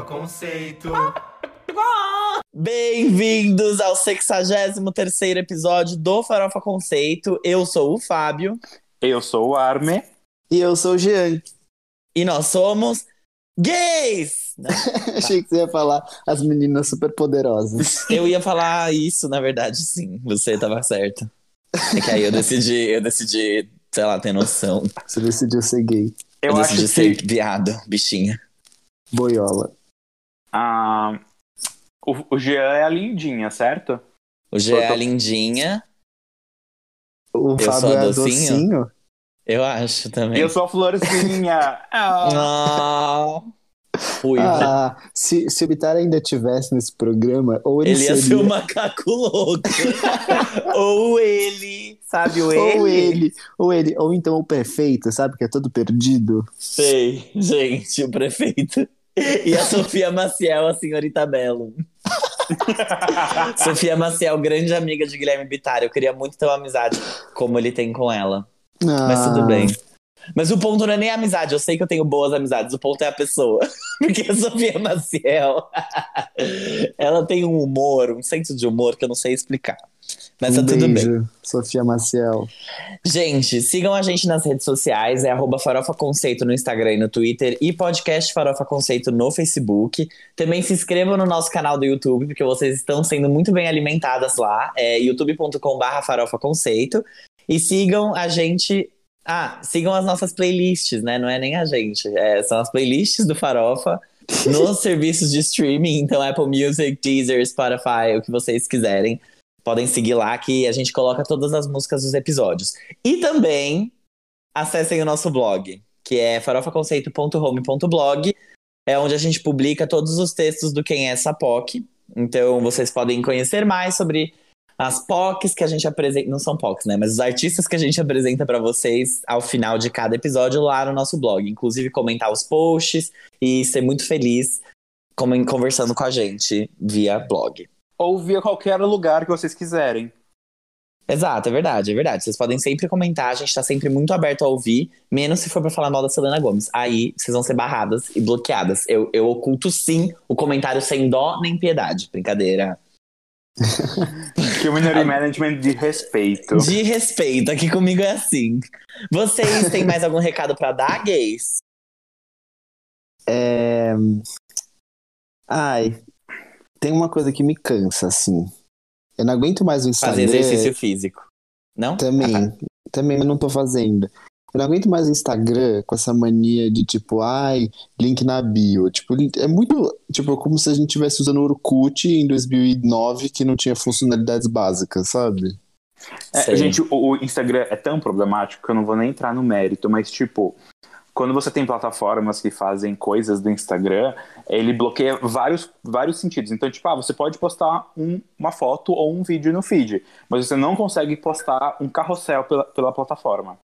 Farofa Conceito. Bem-vindos ao 63 episódio do Farofa Conceito. Eu sou o Fábio. Eu sou o Arme. E eu sou o Jean. E nós somos gays! Achei que você ia falar as meninas super poderosas. Eu ia falar isso, na verdade, sim. Você tava certo. É que aí eu decidi, eu decidi, sei lá, ter noção. Você decidiu ser gay. Eu, Eu, decidi acho ser que viado, bichinha. Boiola. Ah, o, o Jean é a lindinha, certo? O G é a lindinha, O Eu Fábio sou a é docinho? docinho? eu acho também. Eu sou a florzinha. Ah. Não. Ruivo. Ah, se, se o Bitar ainda tivesse nesse programa, ou ele, Ele ia ser seria... o macaco louco. Ou ele, sabe o ele? Ou ele, ou ele, ou então o prefeito, sabe, que é todo perdido. Sei, gente, o prefeito. E a Sofia Maciel, a senhorita Belo. Sofia Maciel, grande amiga de Guilherme Bittar. Eu queria muito ter uma amizade como ele tem com ela. Mas Ah, tudo bem. Mas o ponto não é nem a amizade. Eu sei que eu tenho boas amizades. O ponto é a pessoa. Porque a Sofia Maciel, ela tem um humor, um senso de humor que eu não sei explicar. Mas tá um tudo bem. beijo, Sofia Maciel. Gente, sigam a gente nas redes sociais, é arroba Farofa Conceito no Instagram e no Twitter e podcast Farofa Conceito no Facebook. Também se inscrevam no nosso canal do YouTube, porque vocês estão sendo muito bem alimentadas lá, é youtube.com.br Farofa Conceito. E sigam a gente. Ah, sigam as nossas playlists, né? Não é nem a gente, é, são as playlists do Farofa nos serviços de streaming, então Apple Music, Deezer, Spotify, o que vocês quiserem. Podem seguir lá que a gente coloca todas as músicas dos episódios. E também acessem o nosso blog, que é farofaconceito.home.blog. É onde a gente publica todos os textos do Quem é essa POC. Então vocês podem conhecer mais sobre as POCs que a gente apresenta. Não são POCs, né? Mas os artistas que a gente apresenta pra vocês ao final de cada episódio lá no nosso blog. Inclusive comentar os posts e ser muito feliz conversando com a gente via blog. Ou via qualquer lugar que vocês quiserem. Exato, é verdade, é verdade. Vocês podem sempre comentar, a gente tá sempre muito aberto a ouvir, menos se for pra falar mal da Selena Gomes. Aí vocês vão ser barradas e bloqueadas. Eu, eu oculto sim o comentário sem dó nem piedade. Brincadeira. Community Management de respeito. De respeito, aqui comigo é assim. Vocês têm mais algum recado pra dar, gays? É... Ai, tem uma coisa que me cansa, assim. Eu não aguento mais o Fazer Instagram. exercício físico. Não? Também, Ah, tá. também eu não tô fazendo. Eu não aguento mais o Instagram com essa mania de tipo, ai, link na bio. Tipo, é muito, tipo, como se a gente estivesse usando o Orkut em 2009 que não tinha funcionalidades básicas, sabe? É, gente, o, o Instagram é tão problemático que eu não vou nem entrar no mérito, mas tipo, quando você tem plataformas que fazem coisas do Instagram, ele bloqueia vários, vários sentidos. Então, tipo, ah, você pode postar um- uma foto ou um vídeo no feed, mas você não consegue postar um carrossel pela, pela plataforma.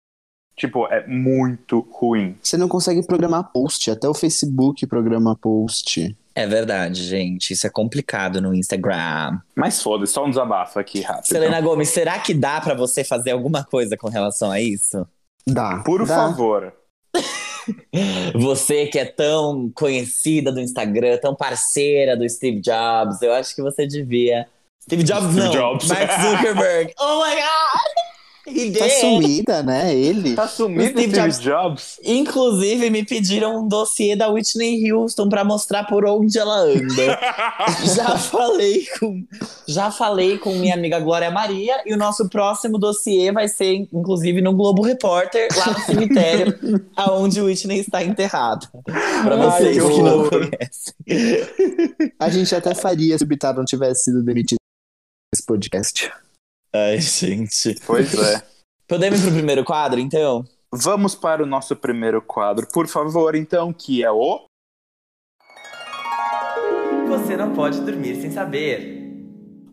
Tipo, é muito ruim. Você não consegue programar post, até o Facebook programa post. É verdade, gente. Isso é complicado no Instagram. Mas foda-se, só um desabafo aqui rápido. Selena Gomes, será que dá pra você fazer alguma coisa com relação a isso? Dá. Por dá. favor. Você que é tão conhecida do Instagram, tão parceira do Steve Jobs, eu acho que você devia. Steve Jobs Steve não, Jobs. Mark Zuckerberg. oh my god! Tá did. sumida, né? Ele. Tá sumido Steve Steve Jobs. Jobs? Inclusive, me pediram um dossiê da Whitney Houston pra mostrar por onde ela anda. já falei com já falei com minha amiga Glória Maria e o nosso próximo dossiê vai ser inclusive no Globo Repórter lá no cemitério aonde Whitney está enterrado. Pra Ai, vocês que que não conhecem. A gente até faria se o Bitar não tivesse sido demitido nesse podcast. Ai, gente. Pois é. Podemos ir pro primeiro quadro, então? Vamos para o nosso primeiro quadro, por favor, então, que é o. Você não pode dormir sem saber.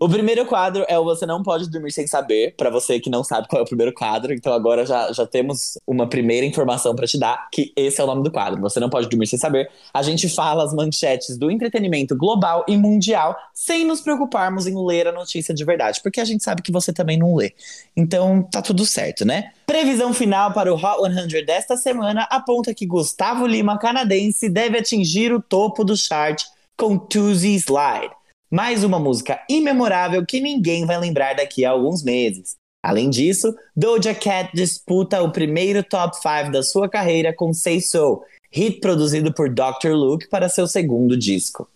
O primeiro quadro é o Você Não Pode Dormir Sem Saber, pra você que não sabe qual é o primeiro quadro. Então agora já, já temos uma primeira informação pra te dar, que esse é o nome do quadro. Você Não Pode Dormir Sem Saber. A gente fala as manchetes do entretenimento global e mundial sem nos preocuparmos em ler a notícia de verdade, porque a gente sabe que você também não lê. Então tá tudo certo, né? Previsão final para o Hot 100 desta semana aponta que Gustavo Lima, canadense, deve atingir o topo do chart com Tuesday Slide. Mais uma música imemorável que ninguém vai lembrar daqui a alguns meses. Além disso, Doja Cat disputa o primeiro top 5 da sua carreira com Say So, hit produzido por Dr. Luke para seu segundo disco.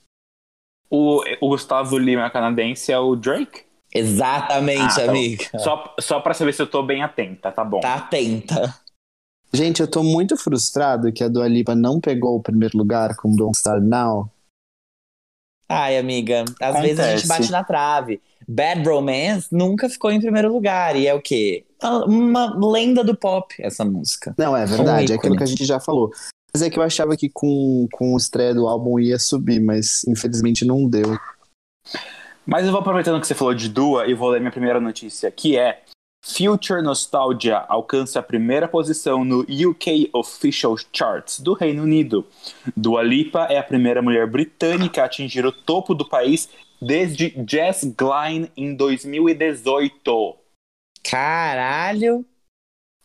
O, o Gustavo Lima canadense é o Drake? Exatamente, Ah, tá. amiga. Só, só pra saber se eu tô bem atenta, tá bom. Tá atenta. Gente, eu tô muito frustrado que a Dua Lipa não pegou o primeiro lugar com Don't Start Now. Ai, amiga, às vezes a gente Acontece. bate na trave. Bad Romance nunca ficou em primeiro lugar. E é o quê? Uma lenda do pop, essa música. Não, é verdade, é ícone. aquilo que a gente já falou. Mas é que eu achava que com, com o estreia do álbum ia subir, mas infelizmente não deu. Mas eu vou aproveitando que você falou de Dua e vou ler minha primeira notícia, que é Future Nostalgia alcança a primeira posição no UK Official Charts do Reino Unido. Dua Lipa é a primeira mulher britânica a atingir o topo do país desde Jess Glynne em 2018. Caralho!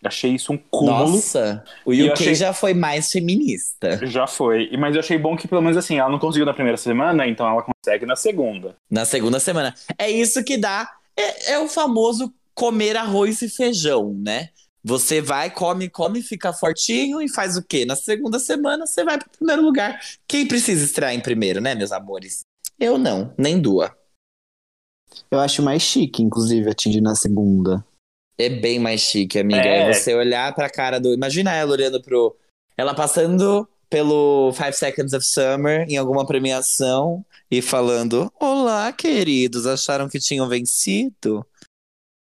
Achei isso um cúmulo. Nossa! O UK achei- já foi mais feminista. Já foi. Mas eu achei bom que, pelo menos assim, ela não conseguiu na primeira semana, então ela consegue na segunda. Na segunda semana. É isso que dá. É, é o famoso comer arroz e feijão, né? Você vai, come, come, fica fortinho e faz o quê? Na segunda semana você vai pro primeiro lugar. Quem precisa estrear em primeiro, né, meus amores? Eu não, nem Dua. Eu acho mais chique, inclusive, atingir na segunda. É bem mais chique, amiga. É. É você olhar pra cara do. Imagina ela olhando pro. Ela passando pelo Five Seconds of Summer em alguma premiação e falando: Olá, queridos, acharam que tinham vencido?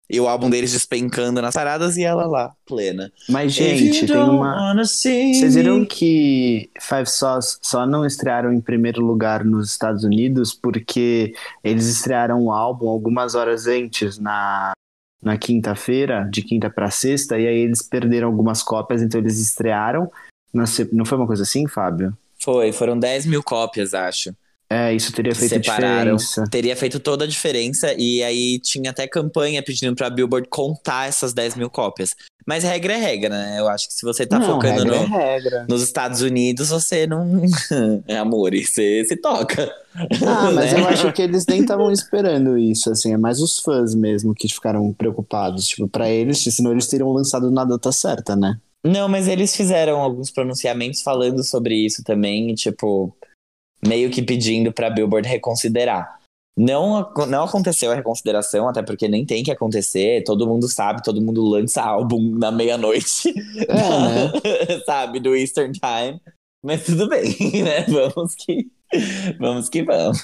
E o álbum deles despencando nas paradas e ela lá, plena. Mas, gente, tem uma. Vocês viram que Five Sauce só não estrearam em primeiro lugar nos Estados Unidos porque eles estrearam o álbum algumas horas antes, na, na quinta-feira, de quinta pra sexta, e aí eles perderam algumas cópias, então eles estrearam. na Não foi uma coisa assim, Fábio? Foi, foram 10 mil cópias, acho. É, isso teria feito separaram. diferença. Teria feito toda a diferença e aí tinha até campanha pedindo pra Billboard contar essas 10 mil cópias. Mas regra é regra, né? Eu acho que se você tá não, focando regra no- é regra. nos Estados Unidos, você não. é amor, você se toca. Ah, mas né? eu acho que eles nem estavam esperando isso, assim, é mais os fãs mesmo que ficaram preocupados. Tipo, pra eles, senão eles teriam lançado na data certa, né? Não, mas eles fizeram alguns pronunciamentos falando sobre isso também, tipo, meio que pedindo pra Billboard reconsiderar. Não, não aconteceu a reconsideração, até porque nem tem que acontecer. Todo mundo sabe, todo mundo lança álbum na meia-noite, É, né? sabe, do Eastern Time. Mas tudo bem, né? Vamos que vamos. Que vamos.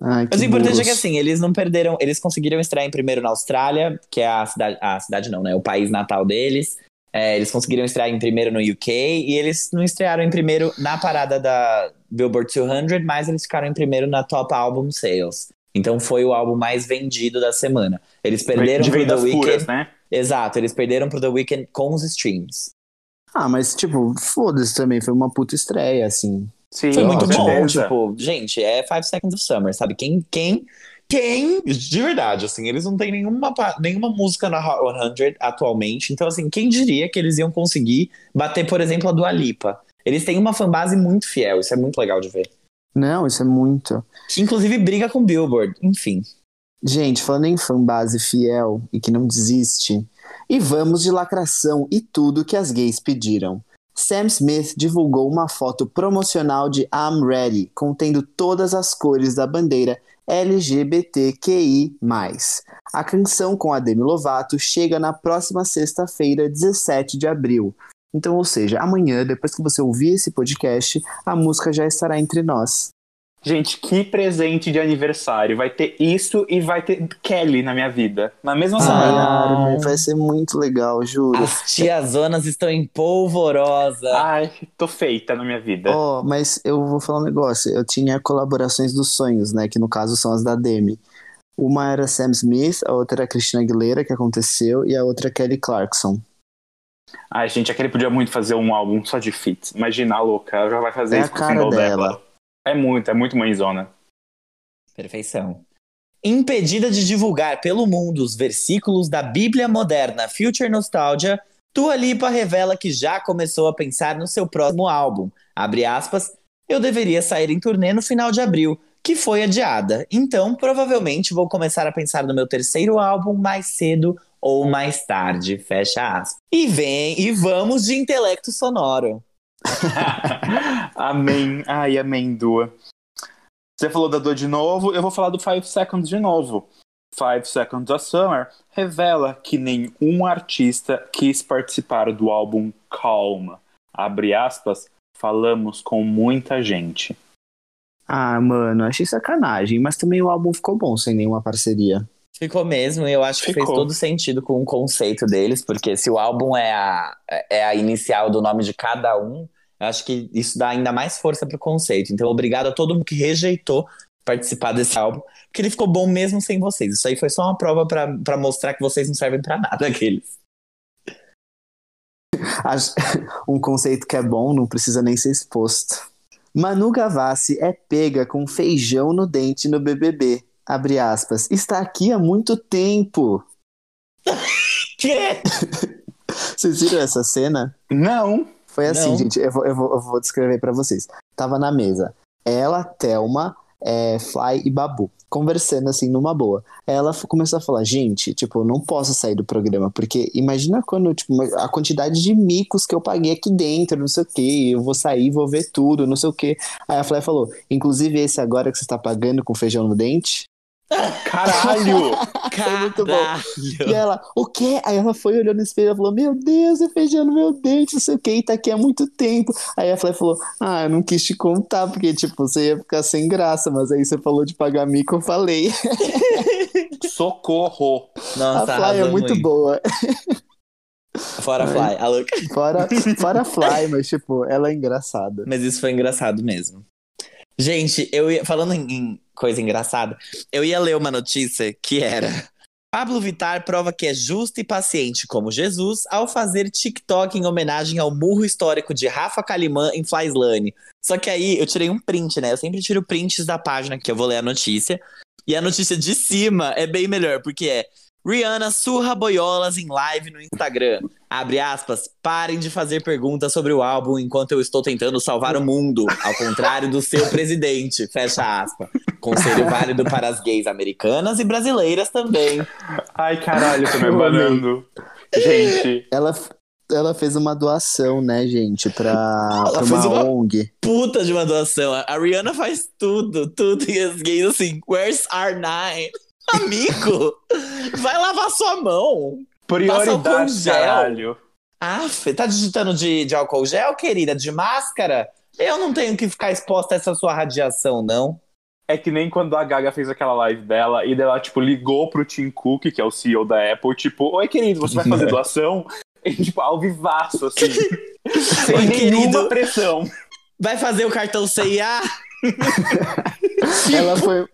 Ai, que Mas o importante é burros. que assim, eles não perderam, eles conseguiram estrear em primeiro na Austrália, que é a cidade, a cidade não, né? O país natal deles. É, eles conseguiram estrear em primeiro no UK e eles não estrearam em primeiro na parada da Billboard 200, mas eles ficaram em primeiro na Top Album Sales. Então foi o álbum mais vendido da semana. Eles perderam de pro The Weeknd. puras, né? Exato, eles perderam pro The Weeknd com os streams. Ah, mas tipo, foda-se também, foi uma puta estreia, assim. Sim, Foi muito bom, certeza. tipo, gente, é Five Seconds of Summer, sabe? Quem, quem, quem, de verdade, assim, eles não têm nenhuma, nenhuma música na Hot 100 atualmente, então, assim, quem diria que eles iam conseguir bater, por exemplo, a Dua Lipa? Eles têm uma fanbase muito fiel, isso é muito legal de ver. Não, isso é muito. Que, inclusive, briga com Billboard, enfim. Gente, falando em fanbase fiel e que não desiste, e vamos de lacração e tudo que as gays pediram. Sam Smith divulgou uma foto promocional de I'm Ready, contendo todas as cores da bandeira LGBTQI+. A canção com a Demi Lovato chega na próxima sexta-feira, 17 de abril. Então, ou seja, amanhã, depois que você ouvir esse podcast, a música já estará entre nós. Gente, que presente de aniversário. Vai ter isso e vai ter Kelly na minha vida. Na mesma Ai, semana. Armin, vai ser muito legal, juro. As tiazonas estão em polvorosa. Ai, tô feita na minha vida. Ó, mas eu vou falar um negócio. Eu tinha colaborações dos sonhos, né? Que no caso são as da Demi. Uma era Sam Smith, a outra era Christina Aguilera, que aconteceu, e a outra é Kelly Clarkson. Ai, gente, aquele podia muito fazer um álbum só de feats. Imagina a louca, ela já vai fazer É isso a com o cara single dela. É muito, é muito mãezona. Perfeição. Impedida de divulgar pelo mundo os versículos da Bíblia moderna Future Nostalgia, Dua Lipa revela que já começou a pensar no seu próximo álbum. Abre aspas. eu deveria sair em turnê no final de abril, que foi adiada. Então, provavelmente vou começar a pensar no meu terceiro álbum mais cedo ou mais tarde, fecha aspas. E vem, e vamos de intelecto sonoro. amém. Ai, amém, Dua. Você falou da Dua de novo, eu vou falar do Five Seconds de novo. Five Seconds of Summer revela que nenhum artista quis participar do álbum Calma. Abre aspas, falamos com muita gente. Ah, mano, achei sacanagem, mas também o álbum ficou bom sem nenhuma parceria. Ficou mesmo, e eu acho que Ficou. fez todo sentido com o conceito deles, porque se o álbum é a, é a inicial do nome de cada um, eu acho que isso dá ainda mais força pro conceito. Então, obrigado a todo mundo que rejeitou participar desse álbum, porque ele ficou bom mesmo sem vocês. Isso aí foi só uma prova pra pra mostrar que vocês não servem pra nada, aqueles. Um conceito que é bom não precisa nem ser exposto. Manu Gavassi é pega com feijão no dente no BBB. Abre aspas. Está aqui há muito tempo. Que? Vocês viram essa cena? Não. Foi assim, Não. gente. Eu vou, eu vou, eu vou descrever pra vocês. Tava na mesa. Ela, Thelma, é, Fly e Babu. Conversando assim, numa boa. Ela começou a falar, gente, tipo, eu não posso sair do programa, porque imagina quando, tipo, a quantidade de micos que eu paguei aqui dentro, não sei o que, eu vou sair, vou ver tudo, não sei o que. Aí a Fly falou, inclusive esse agora que você tá pagando com feijão no dente? Caralho! muito bom. E ela, o quê? Aí ela foi olhando no espelho e falou: Meu Deus, feijão no meu dente, não sei o que, e tá aqui há muito tempo. Aí a Fly falou: Ah, eu não quis te contar, porque, tipo, você ia ficar sem graça, mas aí você falou de pagar mico, eu falei. Socorro! Nossa, a Fly é muito, boa. Fora Fly. A louca. Fora, fora Fly, mas, tipo, ela é engraçada. Mas isso foi engraçado mesmo. Gente, eu ia, falando em, coisa engraçada, eu ia ler uma notícia que era: Pablo Vittar prova que é justo e paciente como Jesus ao fazer TikTok em homenagem ao murro histórico de Rafa Kalimann em Flyslane. Só que aí eu tirei um print, né? Eu sempre tiro prints da página que eu vou ler a notícia. E a notícia de cima é bem melhor, porque é Rihanna surra boiolas em live no Instagram. Abre aspas, parem de fazer perguntas sobre o álbum enquanto eu estou tentando salvar o mundo, ao contrário do seu presidente. Fecha aspas. Conselho válido para as gays americanas e brasileiras também. Ai, caralho, tô me abanando. Gente, Ela, ela fez uma doação, né, gente, pra, pra fez uma uma- ONG. Puta de uma doação. A a Rihanna faz tudo, tudo. E as gays assim, where's R9? Amigo, vai lavar sua mão. Prioridade, álcool gel. caralho. Ah, tá digitando de, de álcool gel, querida? De máscara? Eu não tenho que ficar exposta a essa sua radiação, não. É que nem quando a Gaga fez aquela live dela e daí ela, tipo, ligou pro Tim Cook, que é o CEO da Apple, tipo, oi, querido, você vai fazer doação? E, tipo, ao vivaço, assim. sem Oi, nenhuma querido. pressão. Vai fazer o cartão CIA? Ela foi,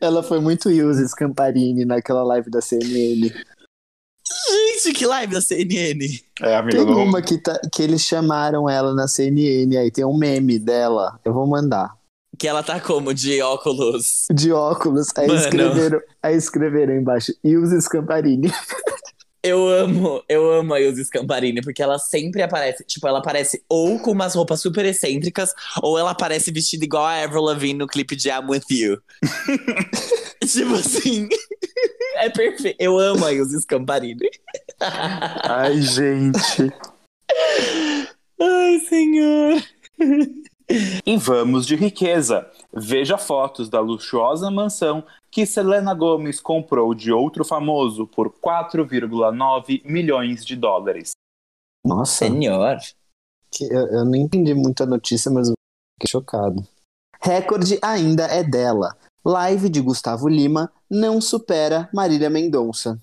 ela foi muito Uses Camparini naquela live da CNN. Gente, que live da CNN. É, amigo, Tem não- uma que, tá, que eles chamaram ela na CNN, aí tem um meme dela, eu vou mandar. Que ela tá como? De óculos. De óculos, aí Mano. escreveram, aí escreveram embaixo, Uses Camparini. Eu amo, eu amo a Ilse Scamparini, porque ela sempre aparece, tipo, ela aparece ou com umas roupas super excêntricas, ou ela aparece vestida igual a Avril Lavigne no clipe de I'm With You. tipo assim, é perfeito. Eu amo a Ilse Scamparini. Ai, gente. Ai, senhor. E vamos de riqueza. Veja fotos da luxuosa mansão que Selena Gomez comprou de outro famoso por 4,9 milhões de dólares. Nossa, Senhor. que eu, eu não entendi muito a notícia, mas eu fiquei chocado. Recorde ainda é dela. Live de Gustavo Lima não supera Marília Mendonça.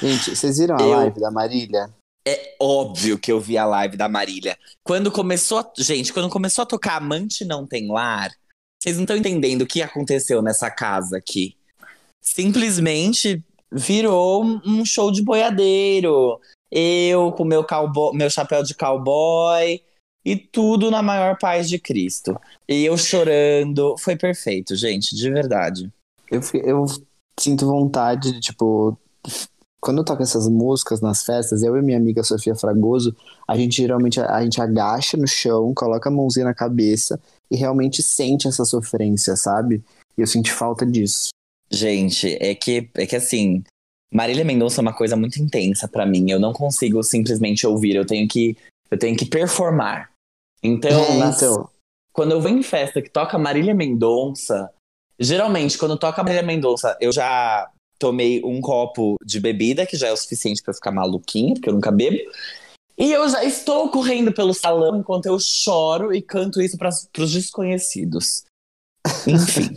Gente, vocês viram a Eu- live da Marília? É óbvio que eu vi a live da Marília. Quando começou, a- gente, quando começou a tocar Amante Não Tem Lar, vocês não estão entendendo o que aconteceu nessa casa aqui. Simplesmente virou um show de boiadeiro. Eu com meu, cowboy, meu chapéu de cowboy e tudo na maior paz de Cristo. E eu chorando. Foi perfeito, gente, de verdade. Eu, eu sinto vontade de, tipo, quando toca essas músicas nas festas, eu e minha amiga Sofia Fragoso, a gente geralmente a, a gente agacha no chão, coloca a mãozinha na cabeça e realmente sente essa sofrência, sabe? E eu senti falta disso. Gente, é que, é que assim, Marília Mendonça é uma coisa muito intensa pra mim. Eu não consigo simplesmente ouvir, eu tenho que, eu tenho que performar. Então, É, nas- então, quando eu venho em festa que toca Marília Mendonça, geralmente quando toca Marília Mendonça, eu já tomei um copo de bebida, que já é o suficiente pra eu ficar maluquinha, porque eu nunca bebo. E eu já estou correndo pelo salão enquanto eu choro e canto isso para os desconhecidos. Enfim,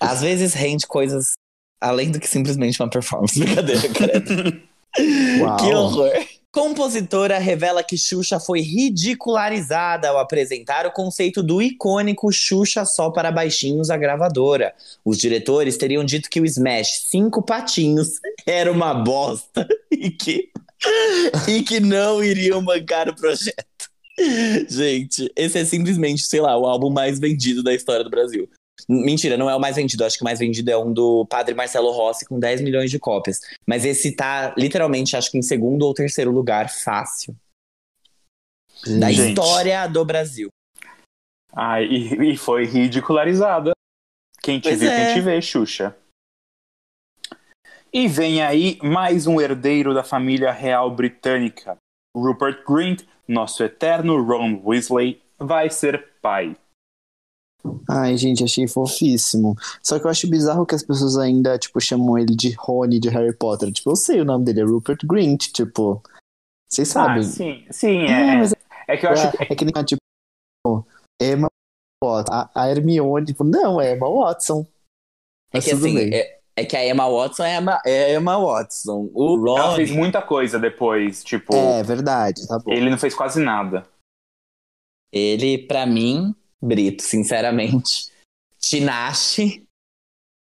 às vezes rende coisas além do que simplesmente uma performance. Brincadeira, cara. Uau. Que horror. Compositora revela que Xuxa foi ridicularizada ao apresentar o conceito do icônico Xuxa só para baixinhos à gravadora. Os diretores teriam dito que o Smash Cinco Patinhos era uma bosta e que, e que não iriam bancar o projeto. Gente, esse é simplesmente, sei lá, o álbum mais vendido da história do Brasil. Mentira, não é o mais vendido. Acho que o mais vendido é um do Padre Marcelo Rossi com 10 milhões de cópias. Mas esse tá literalmente, acho que em segundo ou terceiro lugar, fácil. Da Gente. história do Brasil. Ah, e, e foi ridicularizada. Quem te Pois viu, é. quem te vê, Xuxa. E vem aí mais um herdeiro da família real britânica. Rupert Grint, nosso eterno Ron Weasley, vai ser pai. Ai, gente, achei fofíssimo. Só que eu acho bizarro que as pessoas ainda, tipo, chamam ele de Rony de Harry Potter. Tipo, eu sei o nome dele, é Rupert Grint, tipo. Vocês sabem. Ah, sim, sim, É, é. mas É que eu acho que. É, é que nem, tipo, Emma Watson. A, a Hermione, tipo, não, é Emma Watson. É que assim, é, é que a Emma Watson é Emma, é Emma Watson. O Ela Ron. fez muita coisa depois, tipo, É, verdade, tá bom. ele não fez quase nada. Ele, pra mim, Brito, sinceramente. Tinashe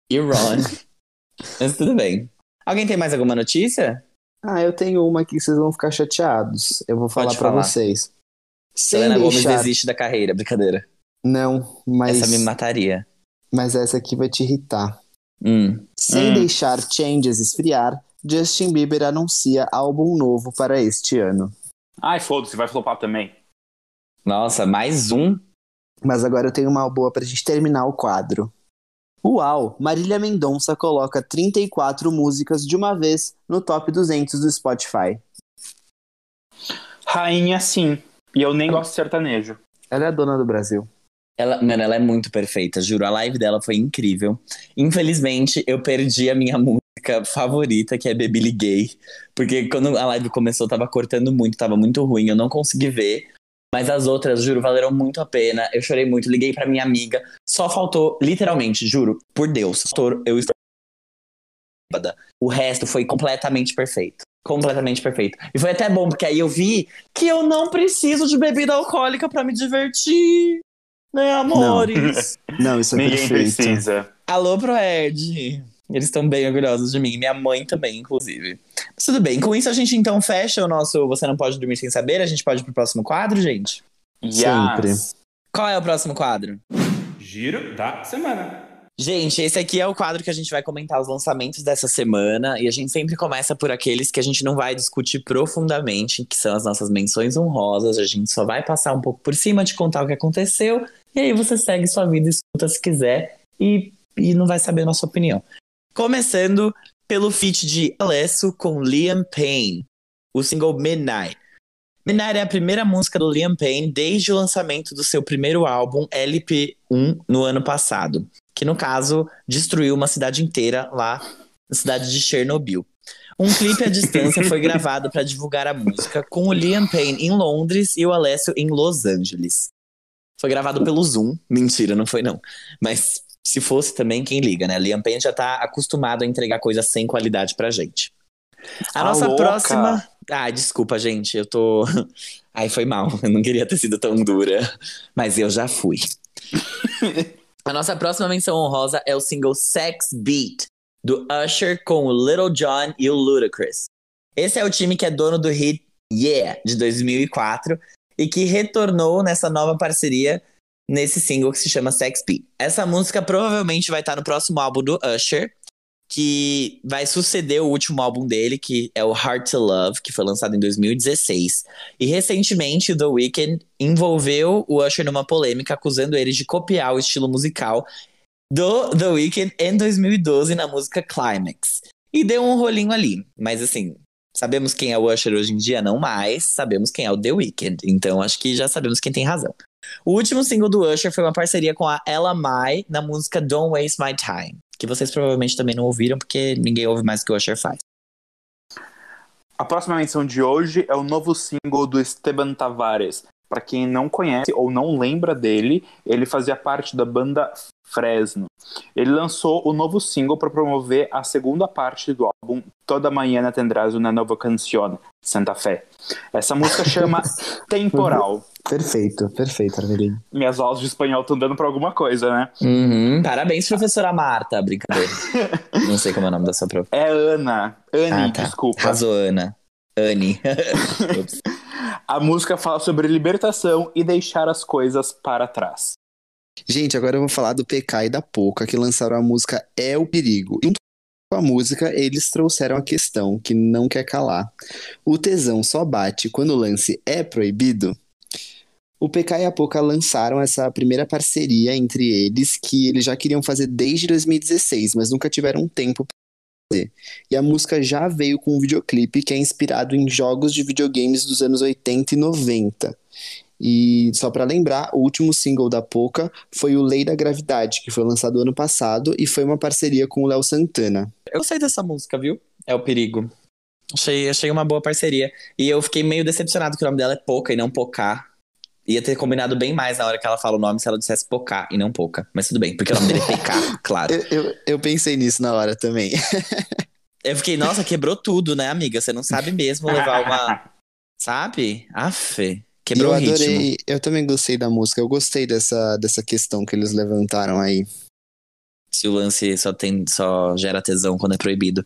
e Ron. Mas tudo bem. Alguém tem mais alguma notícia? Ah, eu tenho uma aqui que vocês vão ficar chateados. Eu vou falar falar. vocês. Sem Selena Gomes deixar... desiste da carreira, brincadeira. Não, mas, Essa me mataria. mas essa aqui vai te irritar. Hum. Sem Hum. deixar Changes esfriar, Justin Bieber anuncia álbum novo para este ano. Ai, foda-se, vai flopar também. Nossa, mais um? Mas agora eu tenho uma boa pra gente terminar o quadro. Uau! Marília Mendonça coloca 34 músicas de uma vez no top 200 do Spotify. Rainha, sim. E eu nem gosto de sertanejo. Ela é a dona do Brasil. Ela, mano, ela é muito perfeita, juro. A live dela foi incrível. Infelizmente, eu perdi a minha música favorita, que é Baby Liguei. Porque quando a live começou, tava cortando muito, tava muito ruim, eu não consegui ver. Mas as outras, juro, valeram muito a pena. Eu chorei muito, liguei pra minha amiga. Só faltou, literalmente, juro, por Deus, eu estou bêbada. O resto foi completamente perfeito. Completamente perfeito. E foi até bom, porque aí eu vi que eu não preciso de bebida alcoólica pra me divertir. Né, amores? Não, isso é Ninguém perfeito. precisa. Alô, Proerd. Eles estão bem orgulhosos de mim. Minha mãe também, inclusive. Mas tudo bem. Com isso, a gente então fecha o nosso Você Não Pode Dormir Sem Saber. A gente pode ir pro próximo quadro, gente? Sempre. Yes. Qual é o próximo quadro? Giro da semana. Gente, esse aqui é o quadro que a gente vai comentar os lançamentos dessa semana. E a gente sempre começa por aqueles que a gente não vai discutir profundamente, que são as nossas menções honrosas. A gente só vai passar um pouco por cima de contar o que aconteceu. E aí você segue sua vida, escuta se quiser. E, e não vai saber a nossa opinião. Começando pelo feat de Alesso com Liam Payne, o single Midnight. Midnight é a primeira música do Liam Payne desde o lançamento do seu primeiro álbum LP1 no ano passado, que no caso destruiu uma cidade inteira lá na cidade de Chernobyl. Um clipe à distância foi gravado para divulgar a música, com o Liam Payne em Londres e o Alessio em Los Angeles. Foi gravado pelo Zoom. Mentira, não foi não. Mas se fosse também, quem liga, né? Liam Payne já tá acostumado a entregar coisas sem qualidade pra gente. A Tá nossa louca. próxima. Ah, desculpa, gente. Eu tô. Ai, foi mal. Eu não queria ter sido tão dura. Mas eu já fui. A nossa próxima menção honrosa é o single Sex Beat, do Usher com o Little John e o Ludacris. Esse é o time que é dono do hit Yeah, de 2004, e que retornou nessa nova parceria nesse single que se chama Sex Beat. Essa música provavelmente vai estar no próximo álbum do Usher, que vai suceder o último álbum dele, que é o Hard to Love, que foi lançado em 2016. E recentemente The Weeknd envolveu o Usher numa polêmica, acusando ele de copiar o estilo musical do The Weeknd em 2012 na música Climax. E deu um rolinho ali. Mas assim, sabemos quem é o Usher hoje em dia? Não mais. Sabemos quem é o The Weeknd. Então acho que já sabemos quem tem razão. O último single do Usher foi uma parceria com a Ella Mai na música Don't Waste My Time. Que vocês provavelmente também não ouviram, porque ninguém ouve mais o que o Usher faz. A próxima menção de hoje é o novo single do Esteban Tavares. Para quem não conhece ou não lembra dele, ele fazia parte da banda Fresno. Ele lançou o novo single para promover a segunda parte do álbum Toda Manhã Tendrás uma Nova Canción, Santa Fé. Essa música chama Temporal. Perfeito, perfeito, Arvelino. Minhas aulas de espanhol estão dando para alguma coisa, né? Uhum. Parabéns, professora Marta. Brincadeira. não sei como é o nome da sua prof. É Ana. Anne, Ah, tá. desculpa. Arrasou, Ana. Anne. A música fala sobre libertação e deixar as coisas para trás. Gente, agora eu vou falar do PK e da Poca, que lançaram a música É o Perigo. E junto com a música, eles trouxeram a questão que não quer calar. O tesão só bate quando o lance é proibido? O PK e a Poca lançaram essa primeira parceria entre eles, que eles já queriam fazer desde 2016, mas nunca tiveram tempo pra fazer. E a música já veio com um videoclipe que é inspirado em jogos de videogames dos anos 80 e 90. E só pra lembrar, o último single da Poca foi o Lei da Gravidade, que foi lançado ano passado e foi uma parceria com o Léo Santana. Eu gostei dessa música, viu? É o perigo. Achei, achei uma boa parceria. E eu fiquei meio decepcionado que o nome dela é Poca e não Pocá. Ia ter combinado bem mais na hora que ela fala o nome se ela dissesse Pocá e não Poca. Mas tudo bem, porque o nome dele é PK, claro. Eu, eu, eu pensei nisso na hora também. Eu fiquei, nossa, quebrou tudo, né, amiga? Você não sabe mesmo levar uma. Sabe? Aff, E quebrou eu o ritmo. adorei, eu também gostei da música, eu gostei dessa, dessa questão que eles levantaram aí. Se o lance só, tem, só gera tesão quando é proibido.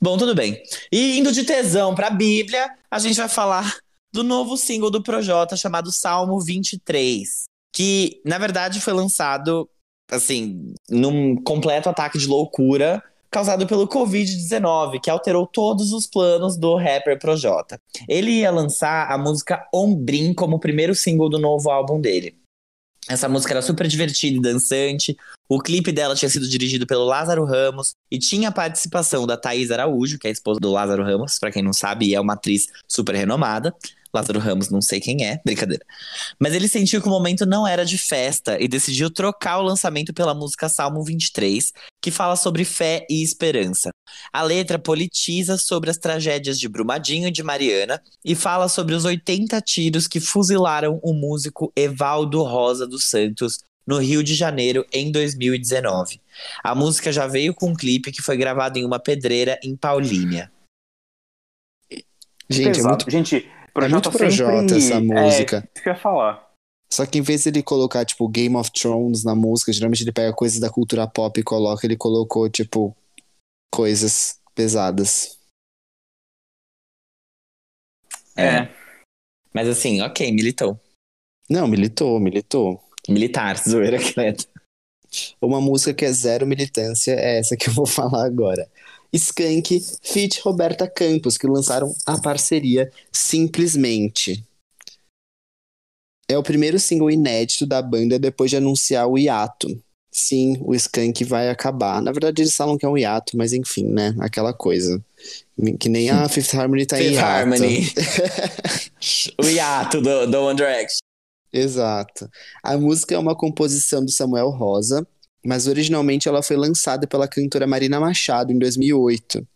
Bom, tudo bem. E indo de tesão pra Bíblia, a gente vai falar do novo single do Projota chamado Salmo 23. Que, na verdade, foi lançado, assim, num completo ataque de loucura causado pelo Covid-19, que alterou todos os planos do rapper Projota. Ele ia lançar a música Ombrim como primeiro single do novo álbum dele. Essa música era super divertida e dançante. O clipe dela tinha sido dirigido pelo Lázaro Ramos e tinha a participação da Thaís Araújo, que é a esposa do Lázaro Ramos, pra quem não sabe, é uma atriz super renomada. Lázaro Ramos, não sei quem é, brincadeira. Mas ele sentiu que o momento não era de festa e decidiu trocar o lançamento pela música Salmo 23, que fala sobre fé e esperança. A letra politiza sobre as tragédias de Brumadinho e de Mariana e fala sobre os 80 tiros que fuzilaram o músico Evaldo Rosa dos Santos no Rio de Janeiro em 2019. A música já veio com um clipe que foi gravado em uma pedreira em Paulínia. Gente, é muito, Gente, é muito sempre- Projota essa música. É, isso que eu ia falar. Só que em vez de ele colocar, tipo, Game of Thrones na música, geralmente ele pega coisas da cultura pop e coloca, ele colocou, tipo, coisas pesadas. É. Mas assim, ok, militou. Não, militou, militou. Militar, zoeira credo. Uma música que é zero militância é essa que eu vou falar agora. Skank feat Roberta Campos, que lançaram a parceria Simplesmente. É o primeiro single inédito da banda depois de anunciar o hiato. Sim, o Skank vai acabar. Na verdade, eles falam que é um hiato, mas enfim, né? Aquela coisa. Que nem a Fifth Harmony tá em Fifth hiato. Harmony. o hiato do, do One Direction. Exato. A música é uma composição do Samuel Rosa, mas originalmente ela foi lançada pela cantora Marina Machado em 2008.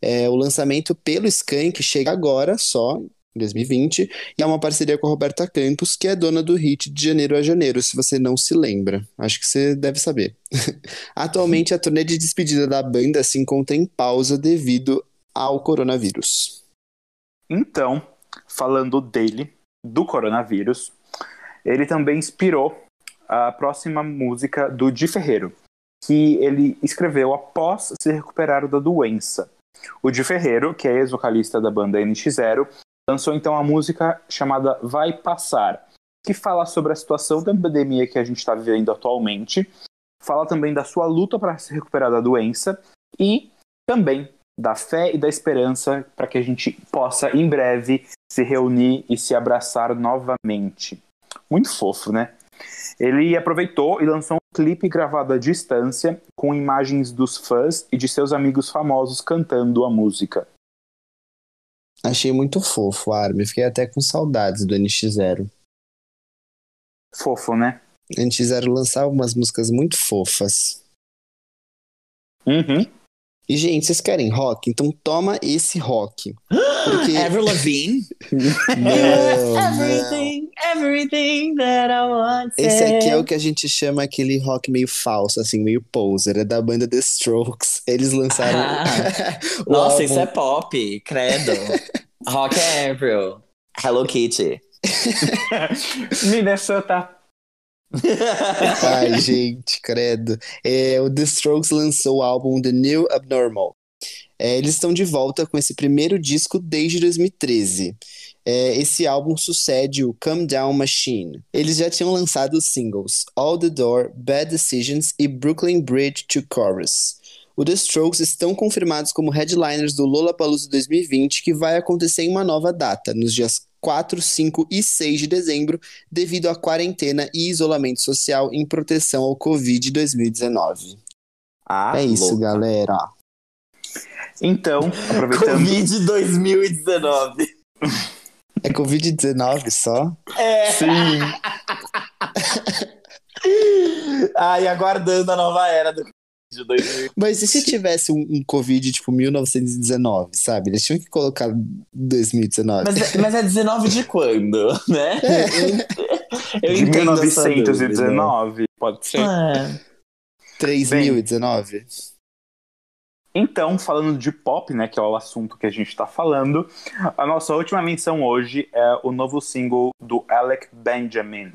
É, o lançamento pelo Skank chega agora só, em 2020, e é uma parceria com a Roberta Campos, que é dona do hit de Janeiro a Janeiro, se você não se lembra. Acho que você deve saber. Atualmente, a turnê de despedida da banda se encontra em pausa devido ao coronavírus. Então, falando dele, do coronavírus, ele também inspirou a próxima música do Di Ferreiro, que ele escreveu após se recuperar da doença. O Di Ferreiro, que é ex-vocalista da banda NX0, lançou então a música chamada Vai Passar, que fala sobre a situação da pandemia que a gente está vivendo atualmente, fala também da sua luta para se recuperar da doença e também da fé e da esperança para que a gente possa em breve se reunir e se abraçar novamente. Muito fofo, né? Ele aproveitou e lançou um clipe gravado à distância com imagens dos fãs e de seus amigos famosos cantando a música. Achei muito fofo, Armin. Fiquei até com saudades do NX0. Fofo, né? O NX0 lançava umas músicas muito fofas. Uhum. E, gente, vocês querem rock? Então toma esse rock. Porque... Avril Lavigne. Não, não. everything, everything that I want. Esse aqui é o que a gente chama aquele rock meio falso, assim, meio poser. É da banda The Strokes. Eles lançaram. o Nossa, isso álbum- é pop, credo. Rock é Avril. Hello Kitty. Minnesota. Ai, gente, credo. É, o The Strokes lançou o álbum The New Abnormal. É, eles estão de volta com esse primeiro disco desde 2013. É, esse álbum sucede o Come Down Machine. Eles já tinham lançado os singles All the Door, Bad Decisions e Brooklyn Bridge to Chorus. O The Strokes estão confirmados como headliners do Lollapalooza 2020, que vai acontecer em uma nova data, nos dias 4, 5 e 6 de dezembro, devido à quarentena e isolamento social em proteção ao Covid 2019. Ah, é isso, louca. galera. Então, aproveitando. Covid 2019. É Covid-19 só? É. Sim. Ai, aguardando a nova era do Covid 2019. Mas e se tivesse um, um Covid tipo 1919, sabe? Eles tinham que colocar 2019. Mas, é- mas é 19 de quando, né? Eu De entendo essa 1919, pode ser. dúvida. É. 3019? Então, falando de pop, né, que é o assunto que a gente tá falando, a nossa última menção hoje é o novo single do Alec Benjamin.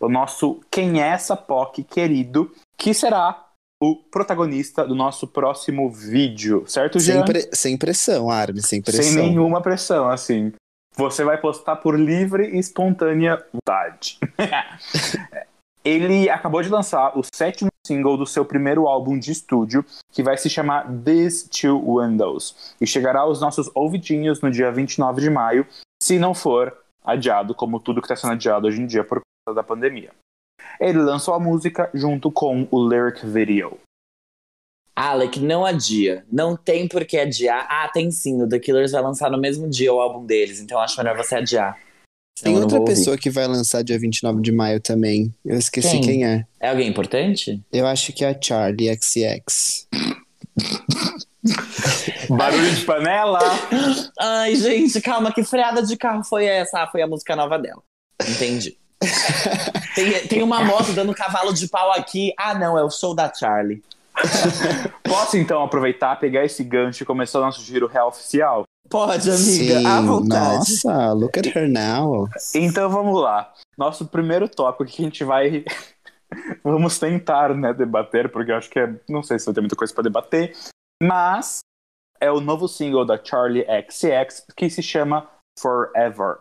O nosso Quem é essa POC querido, que será o protagonista do nosso próximo vídeo, certo, Sem, Jean? pre- sem pressão, Armin, sem pressão. Sem nenhuma pressão, assim. Você vai postar por livre e espontânea vontade. Ele acabou de lançar o sétimo single do seu primeiro álbum de estúdio, que vai se chamar These Two Windows, e chegará aos nossos ouvidinhos no dia 29 de maio, se não for adiado, como tudo que está sendo adiado hoje em dia por causa da pandemia. Ele lançou a música junto com o lyric video. Alec, não adia. Não tem por que adiar. Ah, tem sim. O The Killers vai lançar no mesmo dia o álbum deles, então acho melhor você adiar. Tem eu outra vou ouvir. pessoa que vai lançar dia 29 de maio também. Eu esqueci Quem? quem, é. É alguém importante? Eu acho que é a Charlie XX. Barulho de panela! Ai, gente, calma, que freada de carro foi essa? Ah, foi a música nova dela. Entendi. Tem, tem uma moto dando cavalo de pau aqui. Ah, não, é o show da Charlie. Posso então aproveitar, pegar esse gancho e começar o nosso giro real oficial? Pode, amiga, à vontade. Nossa, look at her now. Então vamos lá. Nosso primeiro tópico que a gente vai. vamos tentar, né, debater, porque eu acho que é. Não sei se vai ter muita coisa pra debater. Mas é o novo single da Charlie XCX que se chama Forever.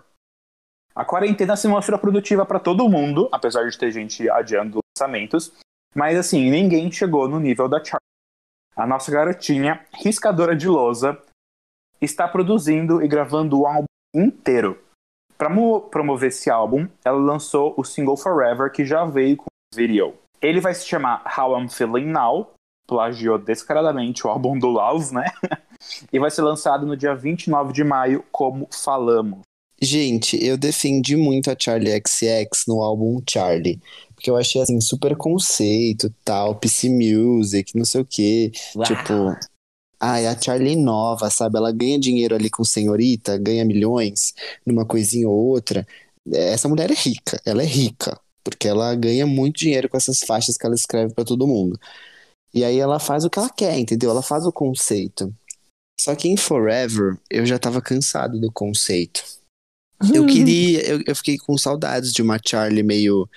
A quarentena se mostrou produtiva pra todo mundo, apesar de ter gente adiando lançamentos. Mas assim, ninguém chegou no nível da Charlie. A nossa garotinha, riscadora de lousa, está produzindo e gravando o álbum inteiro. Para promover esse álbum, ela lançou o single Forever, que já veio com o video. Ele vai se chamar How I'm Feeling Now, plagiou descaradamente o álbum do Love, né? e vai ser lançado no dia 29 de maio, como falamos. Gente, eu defendi muito a Charlie XX no álbum Charlie. Porque eu achei assim, super conceito, tal, PC Music, não sei o quê. Uau. Tipo, ai, a Charlie nova, sabe? Ela ganha dinheiro ali com senhorita, ganha milhões numa coisinha ou outra. Essa mulher é rica, ela é rica. Porque ela ganha muito dinheiro com essas faixas que ela escreve pra todo mundo. E aí ela faz o que ela quer, entendeu? Ela faz o conceito. Só que em Forever, eu já tava cansado do conceito. Eu queria, eu, eu fiquei com saudades de uma Charlie meio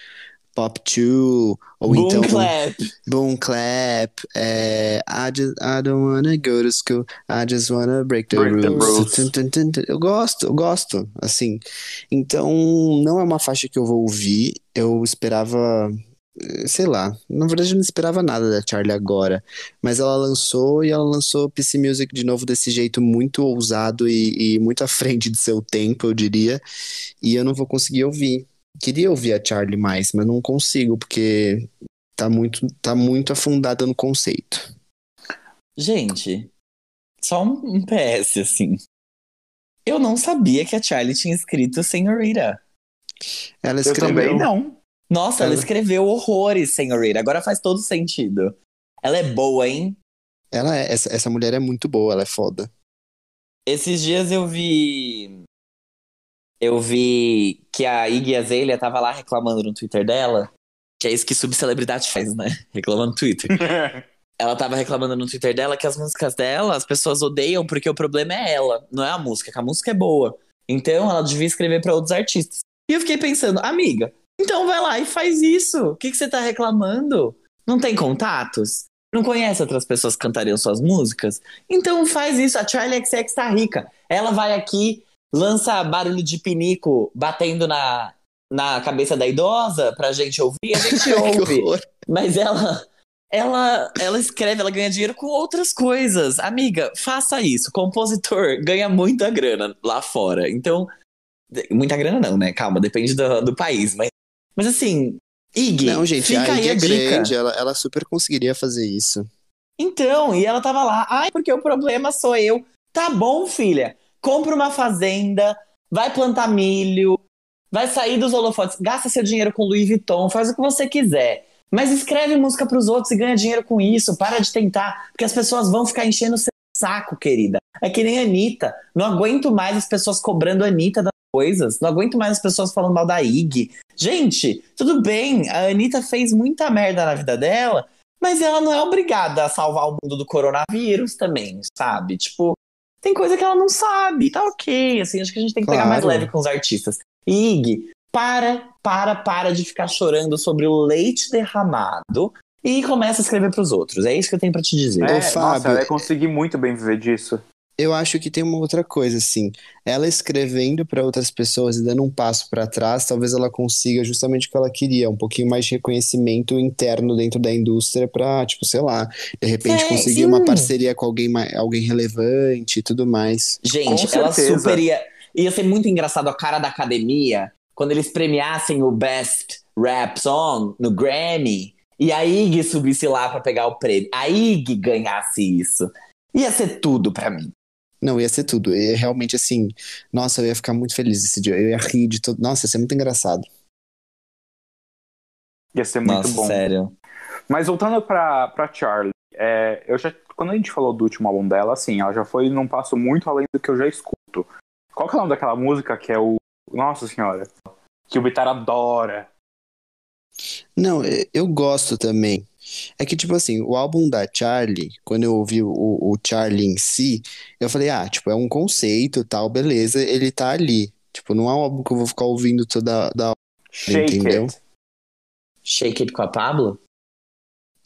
pop 2, ou Boom então clap. boom clap, é, I, just, I don't wanna go to school, I just wanna break the Break the rules. rules. Tum, tum, tum, tum. Eu gosto, eu gosto, assim. Então, não é uma faixa que eu vou ouvir, eu esperava sei lá, na verdade eu não esperava nada da Charlie agora, mas ela lançou e ela lançou PC Music de novo desse jeito muito ousado e, e muito à frente de seu tempo, eu diria, e eu não vou conseguir ouvir. Queria ouvir a Charlie mais, mas não consigo, porque tá muito, tá muito afundada no conceito. Gente, só um, um PS, assim. Eu não sabia que a Charlie tinha escrito Senhorita. Ela Eu escreveu. também não. Nossa, ela Ela- escreveu horrores, Senhorita. Agora faz todo sentido. Ela é boa, hein? Ela é, essa, essa mulher é muito boa, ela é foda. Esses dias eu vi. Eu vi que a Iggy Azalea tava lá reclamando no Twitter dela. Que é isso que subcelebridade faz, né? Reclamando no Twitter. Ela tava reclamando no Twitter dela que as músicas dela as pessoas odeiam porque o problema é ela, não é a música, que a música é boa. Então ela devia escrever pra outros artistas. E eu fiquei pensando, amiga, então vai lá e faz isso. O que, que você tá reclamando? Não tem contatos? Não conhece outras pessoas que cantariam suas músicas? Então faz isso. A Charlie XX tá rica. Ela vai aqui, lança barulho de pinico batendo na, na cabeça da idosa pra gente ouvir, a gente ouve. Mas ela, ela, ela escreve, ela ganha dinheiro com outras coisas. Amiga, faça isso. Compositor ganha muita grana lá fora. Então, muita grana não, né? Calma, depende do, do país. Mas, mas assim, Ig, Não, gente, fica a aí a é dica. grande, ela, ela super conseguiria fazer isso. Então, e ela tava lá, ai, porque o problema sou eu. Tá bom, filha. Compra uma fazenda, vai plantar milho, vai sair dos holofotes, gasta seu dinheiro com Louis Vuitton, faz o que você quiser. Mas escreve música pros outros e ganha dinheiro com isso. Para de tentar, porque as pessoas vão ficar enchendo o seu saco, querida. É que nem a Anitta. Não aguento mais as pessoas cobrando a Anitta das coisas. Não aguento mais as pessoas falando mal da Ig. Gente, tudo bem, a Anitta fez muita merda na vida dela, mas ela não é obrigada a salvar o mundo do coronavírus também, sabe? Tipo, tem coisa que ela não sabe, tá ok. Assim, acho que a gente tem que pegar mais Claro. leve com os artistas. Ig, para, para, para de ficar chorando sobre o leite derramado e começa a escrever pros outros. É isso que eu tenho pra te dizer. É, Fábio, nossa, ela ia conseguir muito bem viver disso. Eu acho que tem uma outra coisa, assim. Ela escrevendo para outras pessoas e dando um passo para trás, talvez ela consiga justamente o que ela queria, um pouquinho mais de reconhecimento interno dentro da indústria para, tipo, sei lá, de repente É, conseguir sim. uma parceria com alguém, alguém relevante e tudo mais. Gente, Com ela certeza. super ia. Ia ser muito engraçado a cara da academia quando eles premiassem o Best Rap Song no Grammy e a Ig subisse lá pra pegar o prêmio. A Ig ganhasse isso. Ia ser tudo pra mim. Não, ia ser tudo. E realmente, assim, nossa, eu ia ficar muito feliz esse dia. Eu ia rir de todo. Nossa, ia ser muito engraçado. Ia ser muito Nossa, bom. sério. Mas voltando pra, pra Charlie, é, eu já, quando a gente falou do último álbum dela, assim, ela já foi num passo muito além do que eu já escuto. Qual que é o nome daquela música que é o. Nossa senhora. Que o Bitar adora. Não, eu gosto também. É que, tipo assim, o álbum da Charlie, quando eu ouvi o, o Charlie em si, eu falei, ah, tipo, é um conceito tal, beleza, ele tá ali. Tipo, não é um álbum que eu vou ficar ouvindo toda da. Shake Entendeu? It. Shake It com a Pablo?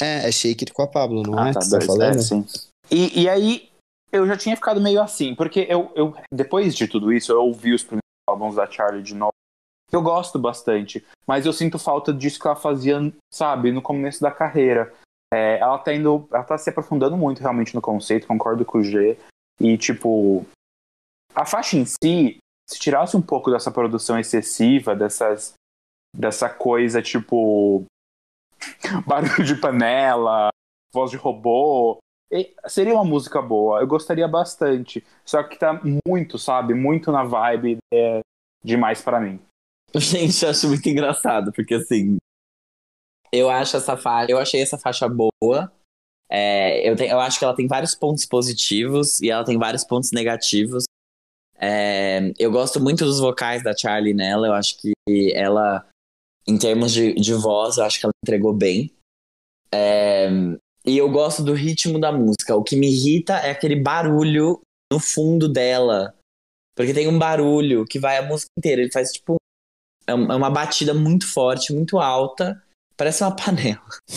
É, é Shake It com a Pablo, não Ah, é? tá, que você tá falando? é, sim. E, e aí, eu já tinha ficado meio assim, porque eu, eu, depois de tudo isso, eu ouvi os primeiros álbuns da Charlie de novo. Eu gosto bastante, mas eu sinto falta disso que ela fazia, sabe, no começo da carreira. É, ela tá indo, ela tá se aprofundando muito realmente no conceito, concordo com o G. E, tipo, a faixa em si, se tirasse um pouco dessa produção excessiva, dessas, dessa coisa, tipo, barulho de panela, voz de robô, seria uma música boa. Eu gostaria bastante. Só que tá muito, sabe? Muito na vibe é, demais pra mim. Gente, eu acho muito engraçado, porque assim. Eu acho essa faixa. Eu achei essa faixa boa. É, eu, te- eu acho que ela tem vários pontos positivos e ela tem vários pontos negativos. É, eu gosto muito dos vocais da Charlie nela. Eu acho que ela, em termos de, de voz, eu acho que ela entregou bem. É, e eu gosto do ritmo da música. O que me irrita é aquele barulho no fundo dela. Porque tem um barulho que vai a música inteira. Ele faz tipo é é uma batida muito forte, muito alta. Parece uma panela.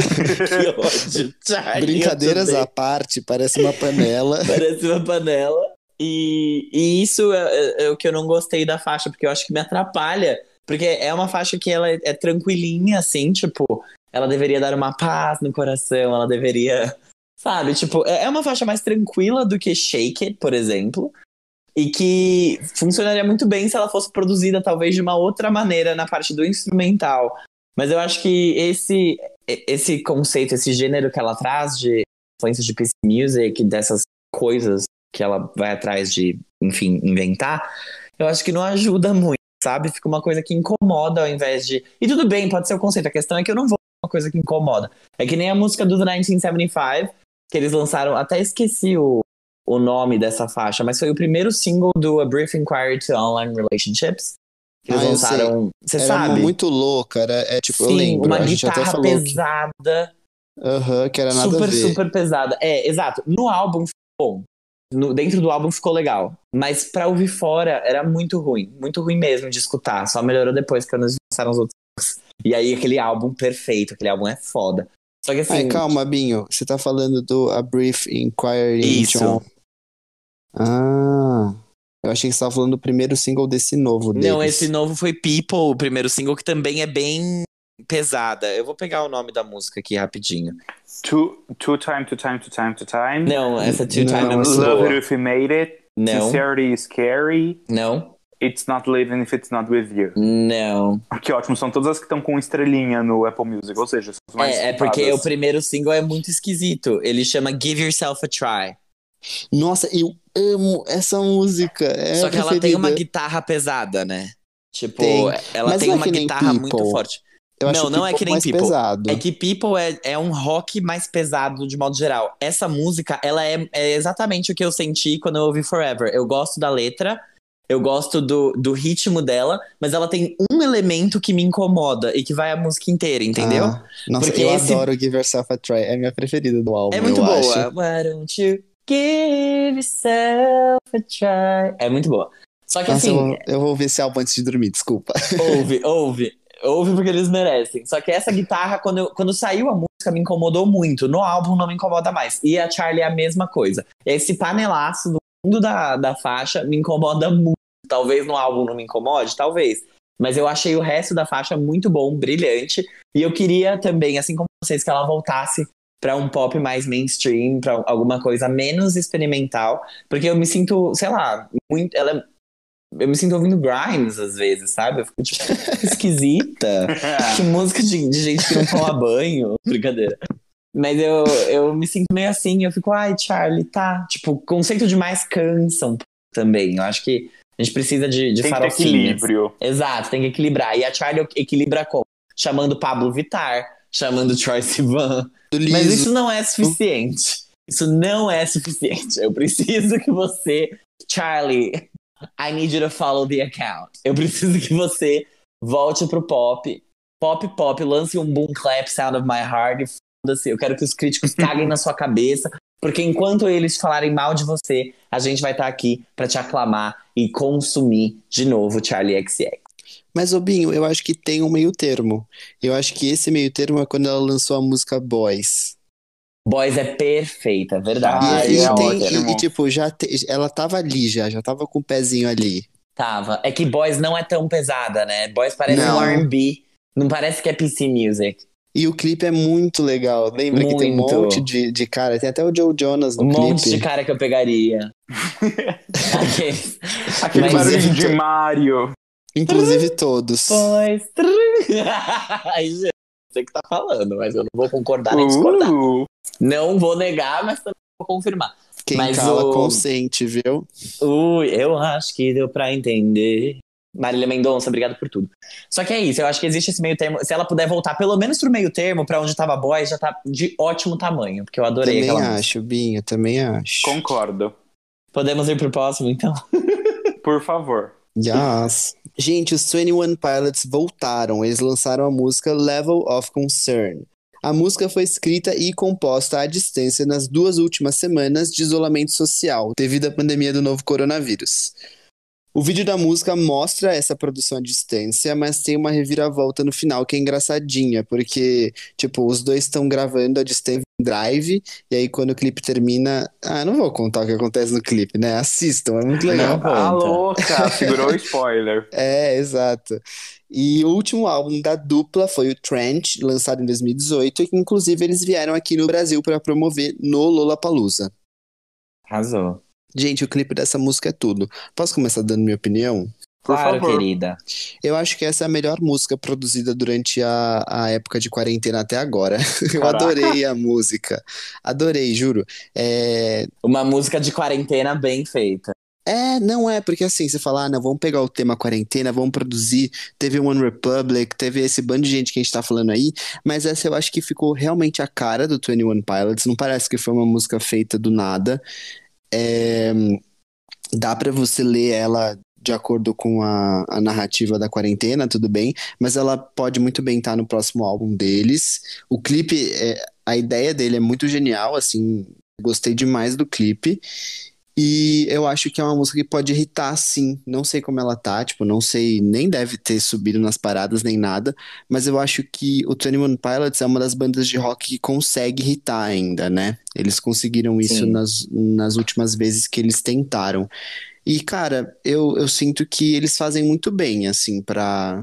que ódio. Brincadeiras à parte, parece uma panela. Parece uma panela. E, e isso é, é- é o que eu não gostei da faixa, porque eu acho que me atrapalha Porque é uma faixa que ela é, é tranquilinha, assim, tipo, ela deveria dar uma paz no coração, ela deveria. Sabe, tipo, é é uma faixa mais tranquila do que Shake It, por exemplo. E que funcionaria muito bem se ela fosse produzida, talvez, de uma outra maneira na parte do instrumental. Mas eu acho que esse, esse conceito, esse gênero que ela traz de influências de PC Music, dessas coisas que ela vai atrás de, enfim, inventar, eu acho que não ajuda muito, sabe? Fica uma coisa que incomoda ao invés de. E tudo bem, pode ser o conceito. A questão é que eu não vou uma coisa que incomoda. É que nem a música do 1975, que eles lançaram, até esqueci o, o nome dessa faixa, mas foi o primeiro single do A Brief Inquiry to Online Relationships. Que eles Ah, eu lançaram. Você Era sabe? muito louca, era, é tipo, eu Sim, lembro, uma guitarra que, pesada. Aham, que era nada super, super pesada. É, exato. No álbum ficou bom. No- dentro do álbum ficou legal. Mas pra ouvir fora era muito ruim. Muito ruim mesmo de escutar. Só melhorou depois que eles lançaram os outros. E aí aquele álbum perfeito. Aquele álbum é foda. Só que assim. Ai, calma, Binho. Você tá falando do A Brief Inquiry Isso. into... Ah, eu achei que você tava falando do primeiro single desse novo deles. Não, esse novo foi People, o primeiro single, que também é bem pesada. Eu vou pegar o nome da música aqui rapidinho. Two, two time, two time, two time, two time. Não, essa Two Time Não, é muito Love boa. it if you made it. Não, Sincerity is scary. não, It's not living if it's not with you. não. Que ótimo, são todas as que estão com estrelinha no Apple Music, ou seja, são as mais É, é porque o primeiro single é muito esquisito. Ele chama Give Yourself a Try. Nossa, eu amo essa música. É Só que ela tem preferida. uma guitarra pesada, né? Tipo, Tem. ela Mas tem é uma guitarra People. muito forte. Eu acho Não, não é que nem People. pesado. É que People é, é um rock mais pesado de modo geral. Essa música, ela é, é exatamente o que eu senti quando eu ouvi Forever. Eu gosto da letra, eu gosto do, do ritmo dela, mas ela tem um elemento que me incomoda e que vai a música inteira, entendeu? Ah, nossa, Porque eu esse- adoro Give Yourself a Try. É a minha preferida do álbum, É muito boa. acho. Why don't you give yourself a try? É muito boa. Só que Nossa, assim, eu, vou, eu vou ouvir esse álbum antes de dormir, desculpa. ouve, ouve. Ouve porque eles merecem. Só que essa guitarra, quando, eu- quando saiu a música, me incomodou muito. No álbum não me incomoda mais. E a Charlie é a mesma coisa. Esse panelaço do fundo da, da faixa me incomoda muito. Talvez no álbum não me incomode, talvez. Mas eu achei o resto da faixa muito bom, brilhante. E eu queria também, assim como vocês, que ela voltasse pra um pop mais mainstream, pra alguma coisa menos experimental. Porque eu me sinto, sei lá, muito. Ela é- eu me sinto ouvindo Grimes às vezes, sabe? Eu fico tipo, esquisita. que música de, de gente que não toma banho. Brincadeira. Mas eu, eu me sinto meio assim, eu fico, ai, Charlie, tá. Tipo, conceito de mais cansa um pouco também. Eu acho que a gente precisa de, de Tem que equilíbrio. Exato, tem que equilibrar. E a Charlie equilibra como? Chamando Pablo Vittar, chamando Troy Sivan. Mas isso não é suficiente. Isso não é suficiente. Eu preciso que você, Charlie, I need you to follow the account. Eu preciso que você volte pro pop, pop pop, lance um boom clap sound of my heart e foda-se. Eu quero que os críticos caguem na sua cabeça, porque enquanto eles falarem mal de você, a gente vai estar aqui pra te aclamar e consumir de novo Charlie XX. Mas, Obinho, eu acho que tem um meio termo. Eu acho que esse meio termo é quando ela lançou a música Boys. Boys é perfeita, é verdade. Ah, e, é e tem- e- e, tipo, já te- ela tava ali já, já tava com o pezinho ali. Tava. É que Boys não é tão pesada, né? Boys parece Não. um R&B. Não parece que é PC Music. E o clipe é muito legal. Lembra que tem um Muito. monte de, de cara. Tem até o Joe Jonas no Um monte clipe. de cara que eu pegaria. Aqueles. Aquele Mas barulhinho é- de Mario. Inclusive todos. Boys. Ai, gente, você que tá falando, mas eu não vou concordar nem discordar. Uh, Não vou negar, mas também vou confirmar. Quem Mas cala o- consente, viu? Ui, eu acho que deu pra entender. Marília Mendonça, obrigado por tudo. Só que é isso, eu acho que existe esse meio termo. Se ela puder voltar pelo menos pro meio termo, pra onde tava Boys, já tá de ótimo tamanho, porque eu adorei Também aquela acho, Binho, também acho. concordo. Podemos ir pro próximo, então? Por favor. Yes. Gente, os 21 Pilots voltaram. Eles lançaram a música Level of Concern. A música foi escrita e composta à distância nas duas últimas semanas de isolamento social, devido à pandemia do novo coronavírus. O vídeo da música mostra essa produção à distância, mas tem uma reviravolta no final que é engraçadinha, porque, tipo, os dois estão gravando à distância drive, e aí quando o clipe termina. Ah, não vou contar o que acontece no clipe, né? Assistam, é muito legal. Não. Ah, louca! Segurou o spoiler. É, exato. E o último álbum da dupla foi o Trench, lançado em 2018, e que inclusive eles vieram aqui no Brasil para promover no Lollapalooza. Arrasou. Gente, o clipe dessa música é tudo. Posso começar dando minha opinião? Por claro, favor. querida. Eu acho que essa é a melhor música produzida durante a, a época de quarentena até agora. Eu Caraca. adorei a música. Adorei, juro. É, Uma música de quarentena bem feita. É, não é, porque assim, você fala, ah, não, vamos pegar o tema quarentena, vamos produzir. Teve One Republic, teve esse bando de gente que a gente tá falando aí, mas essa eu acho que ficou realmente a cara do 21 Pilots, não parece que foi uma música feita do nada. É, dá pra você ler ela de acordo com a, a narrativa da quarentena, tudo bem, mas ela pode muito bem estar no próximo álbum deles. O clipe, é, a ideia dele é muito genial, assim, gostei demais do clipe. E eu acho que é uma música que pode irritar, sim. Não sei como ela tá, tipo, não sei, nem deve ter subido nas paradas nem nada, mas eu acho que o 21 Pilots é uma das bandas de rock que consegue irritar ainda, né? Eles conseguiram isso Sim. nas, nas últimas vezes que eles tentaram. E, cara, eu, eu sinto que eles fazem muito bem, assim, pra,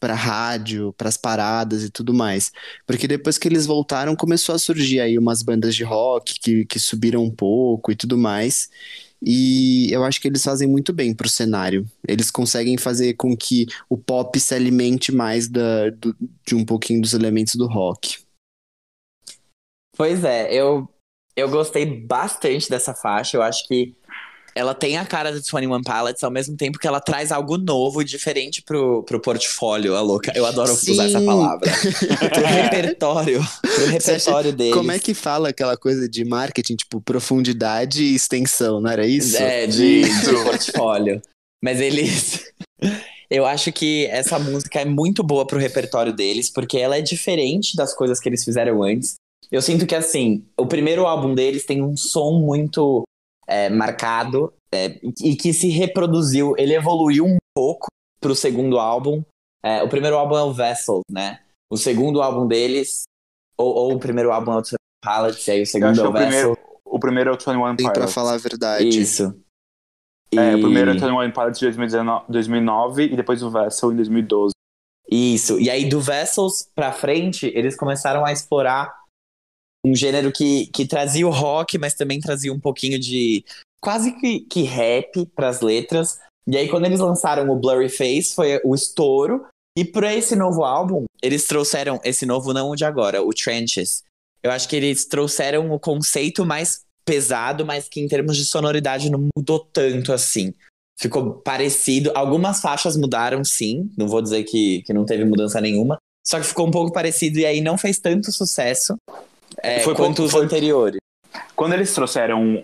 pra rádio, pras paradas e tudo mais. Porque depois que eles voltaram, começou a surgir aí umas bandas de rock que, que subiram um pouco e tudo mais. E eu acho que eles fazem muito bem pro cenário. Eles conseguem fazer com que o pop se alimente mais da, do- de um pouquinho dos elementos do rock. Pois é, eu, eu gostei bastante dessa faixa. Eu acho que ela tem a cara do 21 Pilots, ao mesmo tempo que ela traz algo novo e diferente pro, pro portfólio, a louca. Eu adoro Sim. usar essa palavra. pro repertório. Pro repertório deles. Como é que fala aquela coisa de marketing, tipo, profundidade e extensão, não era isso? É, de, de portfólio. Mas eles. Eu acho que essa música é muito boa pro repertório deles, porque ela é diferente das coisas que eles fizeram antes. Eu sinto que, assim, o primeiro álbum deles tem um som muito é, marcado é, e que se reproduziu. Ele evoluiu um pouco pro segundo álbum. É, o primeiro álbum é o Vessel, né? O segundo álbum deles, ou, ou o primeiro álbum é o Pilots, e aí o segundo é o o primeiro, o primeiro é o 21 Tem pra Pilots. falar a verdade. Isso. É, o E- primeiro é o 21 Pilots de 2019 2009 e depois o Vessel em 2012. Isso. E aí, do Vessels pra frente, eles começaram a explorar um gênero que, que trazia o rock, mas também trazia um pouquinho de quase que, que rap pras letras. E aí, quando eles lançaram o Blurry Face, foi o estouro. E pra esse novo álbum, eles trouxeram esse novo, não o de agora, o Trenches. Eu acho que eles trouxeram o conceito mais pesado, mas que em termos de sonoridade não mudou tanto assim ficou parecido. Algumas faixas mudaram, sim. Não vou dizer que, que não teve mudança nenhuma. Só que ficou um pouco parecido e aí não fez tanto sucesso é, Foi quanto os foi- anteriores. Quando eles trouxeram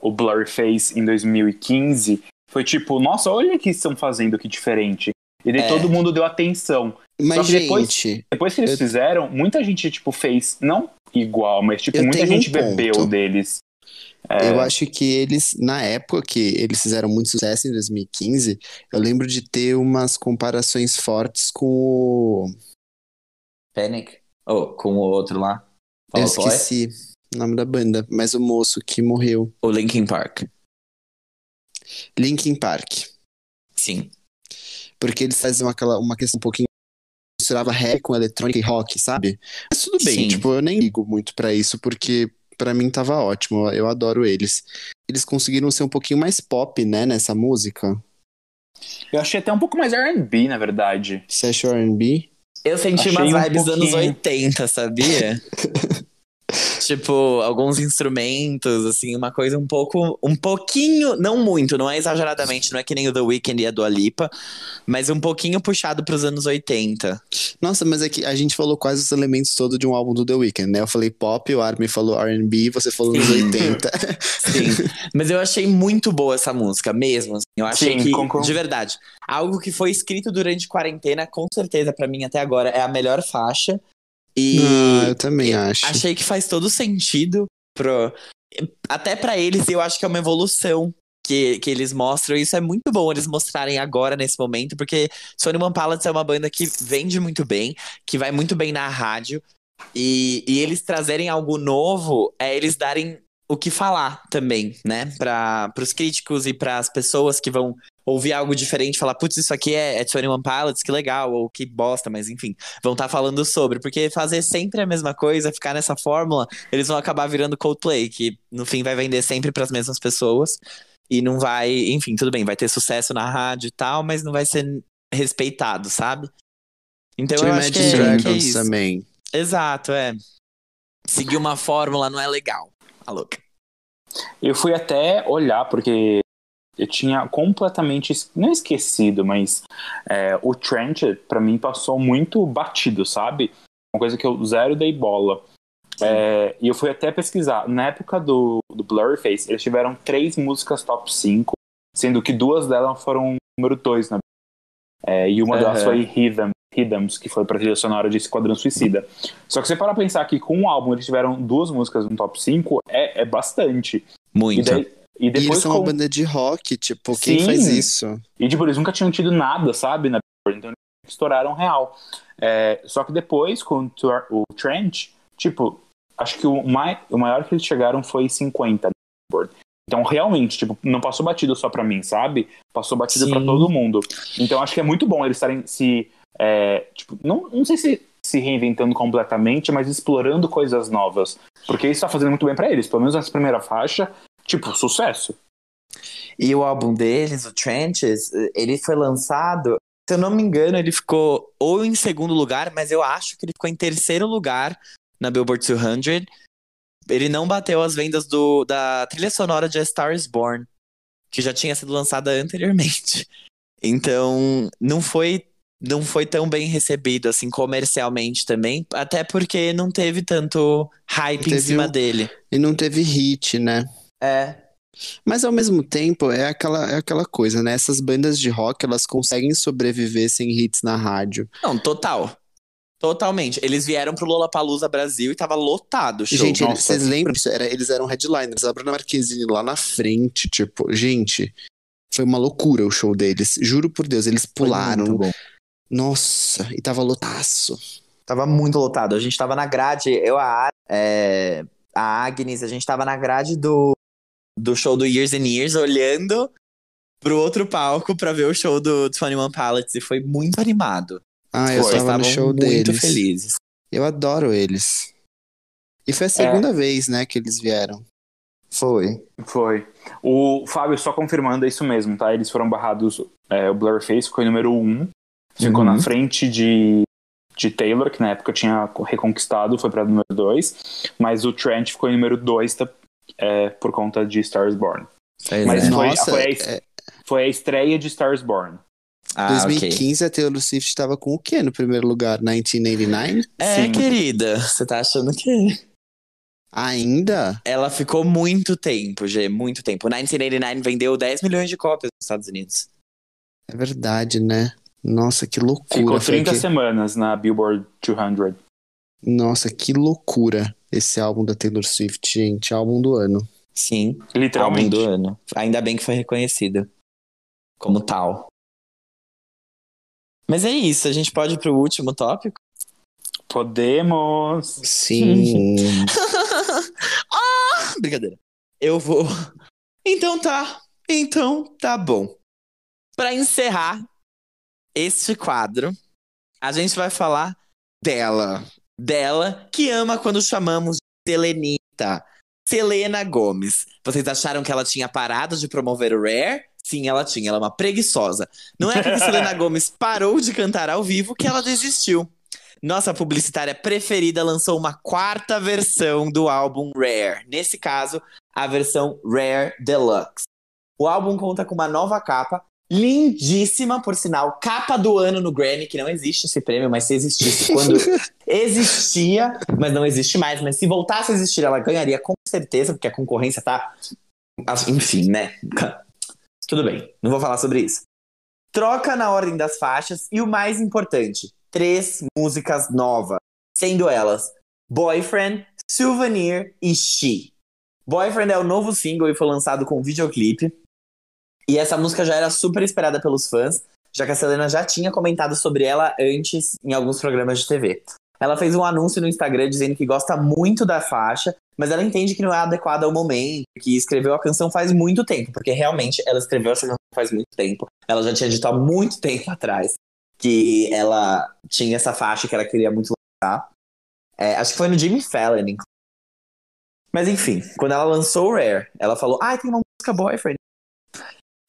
o Blurry Face em 2015, foi tipo, nossa, olha o que estão fazendo, que diferente. E daí É. todo mundo deu atenção. Mas, que depois- gente, Depois que eles Eu- fizeram, muita gente, tipo, fez, não igual, mas, tipo, Eu muita tenho um gente bebeu deles. É, eu acho que eles, na época que eles fizeram muito sucesso em 2015, eu lembro de ter umas comparações fortes com o. Panic? Oh, com o outro lá. Eu esqueci o nome da banda, mas o moço que morreu. O Linkin Park. Linkin Park. Sim. Porque eles faziam aquela, uma questão um pouquinho. misturava rap com eletrônica e rock, sabe? Mas tudo bem, Sim. tipo, eu nem ligo muito pra isso, porque pra mim tava ótimo, eu adoro eles. Eles conseguiram ser um pouquinho mais pop, né, nessa música. eu achei até um pouco mais R&B, na verdade. Você achou R&B? Eu senti Achei umas um vibes dos anos pouquinho. 80, sabia? tipo, alguns instrumentos, assim, uma coisa um pouco, um pouquinho, não muito, não é exageradamente, não é que nem o The Weeknd e a Dua Lipa, mas um pouquinho puxado pros anos 80. Nossa, mas é que a gente falou quase os elementos todos de um álbum do The Weeknd, né? Eu falei pop, o Armin falou R&B, você falou nos Sim. 80. Sim, mas eu achei muito boa essa música, mesmo. assim. Eu achei Sim, que, concordo. de verdade, algo que foi escrito durante quarentena, com certeza, pra mim até agora, é a melhor faixa. E Ah, eu também acho. achei que faz todo sentido pro... até pra eles, eu acho que é uma evolução que, que eles mostram. Isso é muito bom eles mostrarem agora, nesse momento, porque Sony One Pilots é uma banda que vende muito bem, que vai muito bem na rádio. E, e eles trazerem algo novo é eles darem o que falar também, né? Para os críticos e para as pessoas que vão ouvir algo diferente, falar, putz, isso aqui é, é 21 Pilots, que legal, ou que bosta, mas enfim, vão estar tá falando sobre, porque fazer sempre a mesma coisa, ficar nessa fórmula, eles vão acabar virando Coldplay, que no fim vai vender sempre para as mesmas pessoas e não vai, enfim, tudo bem, vai ter sucesso na rádio e tal, mas não vai ser respeitado, sabe? Então eu acho que é, Dragons que é isso. também. Exato, é. Seguir uma fórmula não é legal. A louca. Eu fui até olhar, porque eu tinha completamente, não esquecido, mas é, o Trent, pra mim, passou muito batido, sabe? Uma coisa que eu zero dei bola. É, e eu fui até pesquisar. Na época do, do Blurface, eles tiveram três músicas top 5, sendo que duas delas foram número 2 na é, e uma delas Aham. foi Rhythm, Rhythms, que foi pra trilha sonora de Esquadrão Suicida. Só que você para pensar que com um álbum eles tiveram duas músicas no top 5, é, é bastante. E, Muito. daí, e E eles depois são com... uma banda de rock, tipo, quem Sim. faz isso? E tipo, eles nunca tinham tido nada, sabe, na então eles estouraram real. É, só que depois, com o Trent, tipo, acho que o, mai, o maior que eles chegaram foi 50 na Billboard. Então, realmente, tipo, não passou batido só pra mim, sabe? Passou batido Sim. pra todo mundo. Então, acho que é muito bom eles estarem se. é, tipo, não, não sei se se reinventando completamente, mas explorando coisas novas. Porque isso tá fazendo muito bem pra eles. Pelo menos nessa primeira faixa, tipo, sucesso. E o álbum deles, o Trenches, ele foi lançado, se eu não me engano, ele ficou ou em segundo lugar, mas eu acho que ele ficou em terceiro lugar na Billboard 200. Ele não bateu as vendas do, da trilha sonora de A Star is Born, que já tinha sido lançada anteriormente. Então, não foi não foi tão bem recebido assim comercialmente também, até porque não teve tanto hype em cima um- dele. E não teve hit, né? É, Mas ao mesmo tempo, é aquela, é aquela coisa, né? Essas bandas de rock, elas conseguem sobreviver sem hits na rádio. Não, total. Totalmente. Eles vieram pro Lollapalooza Brasil e tava lotado o show. gente, nossa. vocês lembram disso? Era, eles eram headliners, a Bruna Marquezine lá na frente, tipo, gente, foi uma loucura o show deles. Juro por Deus, eles pularam. Nossa, e tava lotaço. Tava muito lotado. A gente tava na grade, eu, a, Ar- é, a Agnes, a gente tava na grade do, do show do Years and Years, olhando pro outro palco pra ver o show do 21 Pilots e foi muito animado. Ah, eu Foi, tava no Estavam show muito deles. felizes. Eu adoro eles. E foi a segunda vez, né, que eles vieram. Foi. Foi. O Fábio, só confirmando, é isso mesmo, tá? Eles foram barrados. é, o Blurface ficou em número 1. Ficou Uhum. na frente de, de Taylor, que na época tinha reconquistado, foi pra número 2. Mas o Trent ficou em número 2 tá, é, por conta de Stars Born. Pois Mas é. foi- Nossa, foi a- é, Foi a estreia de Stars Born. Ah, ok. 2015 a Taylor Swift tava com o quê no primeiro lugar? 1989? É, Sim. querida, você tá achando que Ainda? ela ficou muito tempo, G, muito tempo. 1989 vendeu 10 milhões de cópias nos Estados Unidos. É verdade, né? Nossa, que loucura. Ficou Foi 30 que- semanas na Billboard 200. Nossa, que loucura esse álbum da Taylor Swift, gente. Álbum do ano. Sim, álbum Literalmente. do ano. Ainda bem que foi reconhecido como tal. Mas é isso, a gente pode ir pro último tópico? Podemos. Sim. ah, brincadeira. Eu vou. Então tá. Então tá bom. Pra encerrar este quadro, a gente vai falar dela. Dela que ama quando chamamos de Selenita. Selena Gomes. Vocês acharam que ela tinha parado de promover o Rare? Sim, ela tinha. Ela é uma preguiçosa. Não é porque Selena Gomes parou de cantar ao vivo que ela desistiu. Nossa publicitária preferida lançou uma quarta versão do álbum Rare. Nesse caso, a versão Rare Deluxe. O álbum conta com uma nova capa, lindíssima, por sinal, capa do ano no Grammy, que não existe esse prêmio, mas se existisse quando existia, mas não existe mais. Mas se voltasse a existir, ela ganharia com certeza, porque a concorrência tá. Enfim, né? Tudo bem, não vou falar sobre isso. Troca na ordem das faixas e o mais importante, três músicas novas, sendo elas Boyfriend, Souvenir e She. Boyfriend é o novo single e foi lançado com videoclipe. E essa música já era super esperada pelos fãs, já que a Selena já tinha comentado sobre ela antes em alguns programas de TV. Ela fez um anúncio no Instagram dizendo que gosta muito da faixa, mas ela entende que não é adequada ao momento, que escreveu a canção faz muito tempo, porque realmente ela escreveu essa canção faz muito tempo. Ela já tinha dito há muito tempo atrás que ela tinha essa faixa que ela queria muito lançar. É, acho que foi no Jimmy Fallon, inclusive. Mas enfim, quando ela lançou o Rare, ela falou: Ah, tem uma música boyfriend.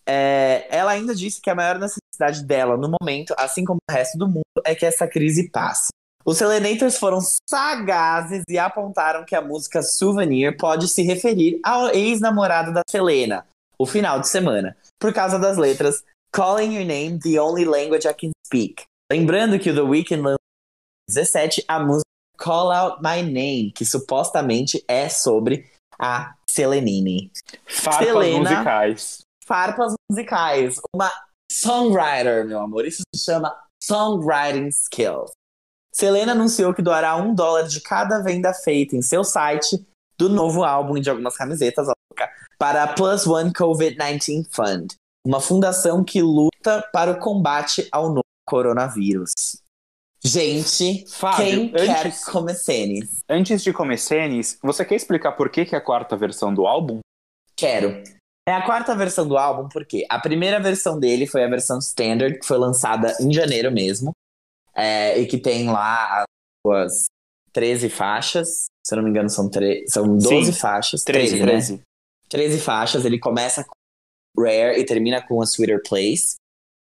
É, ela ainda disse que a maior necessidade dela no momento, assim como o resto do mundo, é que essa crise passe. Os Selenators foram sagazes e apontaram que a música Souvenir pode se referir ao ex-namorado da Selena, o final de semana, por causa das letras Calling Your Name, The Only Language I Can Speak. Lembrando que o The Weeknd lançou em 17 a música Call Out My Name, que supostamente é sobre a Selenine. Farpas Selena. musicais. Farpas musicais, uma songwriter, meu amor. Isso se chama songwriting skills. Selena anunciou que doará um dólar de cada venda feita em seu site do novo álbum e de algumas camisetas para a Plus One COVID-19 Fund, uma fundação que luta para o combate ao novo coronavírus. Gente, Fábio, quem antes- quer começanes? Antes de começares, você quer explicar por que, que é a quarta versão do álbum? Quero. É a quarta versão do álbum, porque a primeira versão dele foi a versão standard, que foi lançada em janeiro mesmo. é, e que tem lá as suas 13 faixas. Se eu não me engano, são, tre são 12 Sim, faixas. 13, 13, né? 13. 13 faixas. Ele começa com Rare e termina com A Sweeter Place.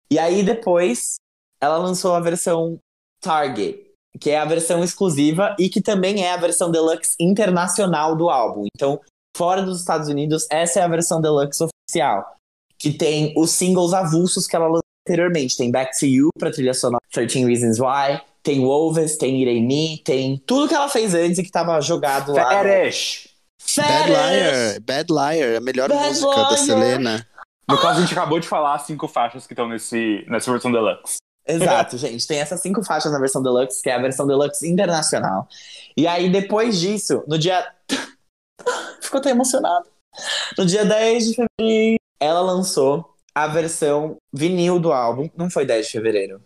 E aí depois ela lançou a versão Target, que é a versão exclusiva e que também é a versão deluxe internacional do álbum. Então, fora dos Estados Unidos, essa é a versão deluxe oficial, que tem os singles avulsos que ela lançou anteriormente. Tem Back to You pra trilha sonora 13 Reasons Why, tem Wolves, tem Me, tem tudo que ela fez antes e que tava jogado lá. no- Feresh! Bad Fetish! Liar, Bad Liar, a melhor Bad música da Liar. Selena. No caso, a gente acabou de falar as cinco faixas que estão nesse, nessa versão deluxe. Exato, gente. Tem essas cinco faixas na versão deluxe, que é a versão deluxe internacional. E aí, depois disso, no dia. Ficou até emocionado. No dia 10 de fevereiro, ela lançou a versão vinil do álbum. Não foi 10 de fevereiro.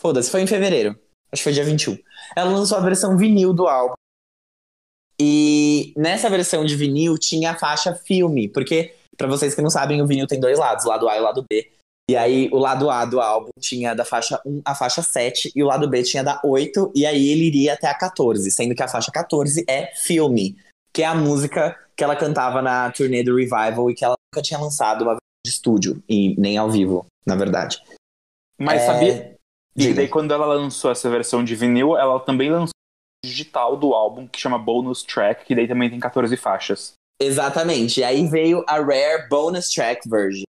Foda-se, foi em fevereiro. Acho que foi dia 21. Ela lançou a versão vinil do álbum. E nessa versão de vinil tinha a faixa filme, porque, pra vocês que não sabem, o vinil tem dois lados, o lado A e o lado B. E aí, o lado A do álbum tinha da faixa 1 a faixa 7, e o lado B tinha da 8, e aí ele iria até a 14, sendo que a faixa 14 é Filme, que é a música que ela cantava na turnê do Revival e que ela nunca tinha lançado uma versão de estúdio, e nem ao vivo, na verdade. Mas É, sabia? E diga. daí, quando ela lançou essa versão de vinil, ela também lançou o digital do álbum, que chama Bonus Track, que daí também tem 14 faixas. Exatamente. E aí veio a Rare Bonus Track Version,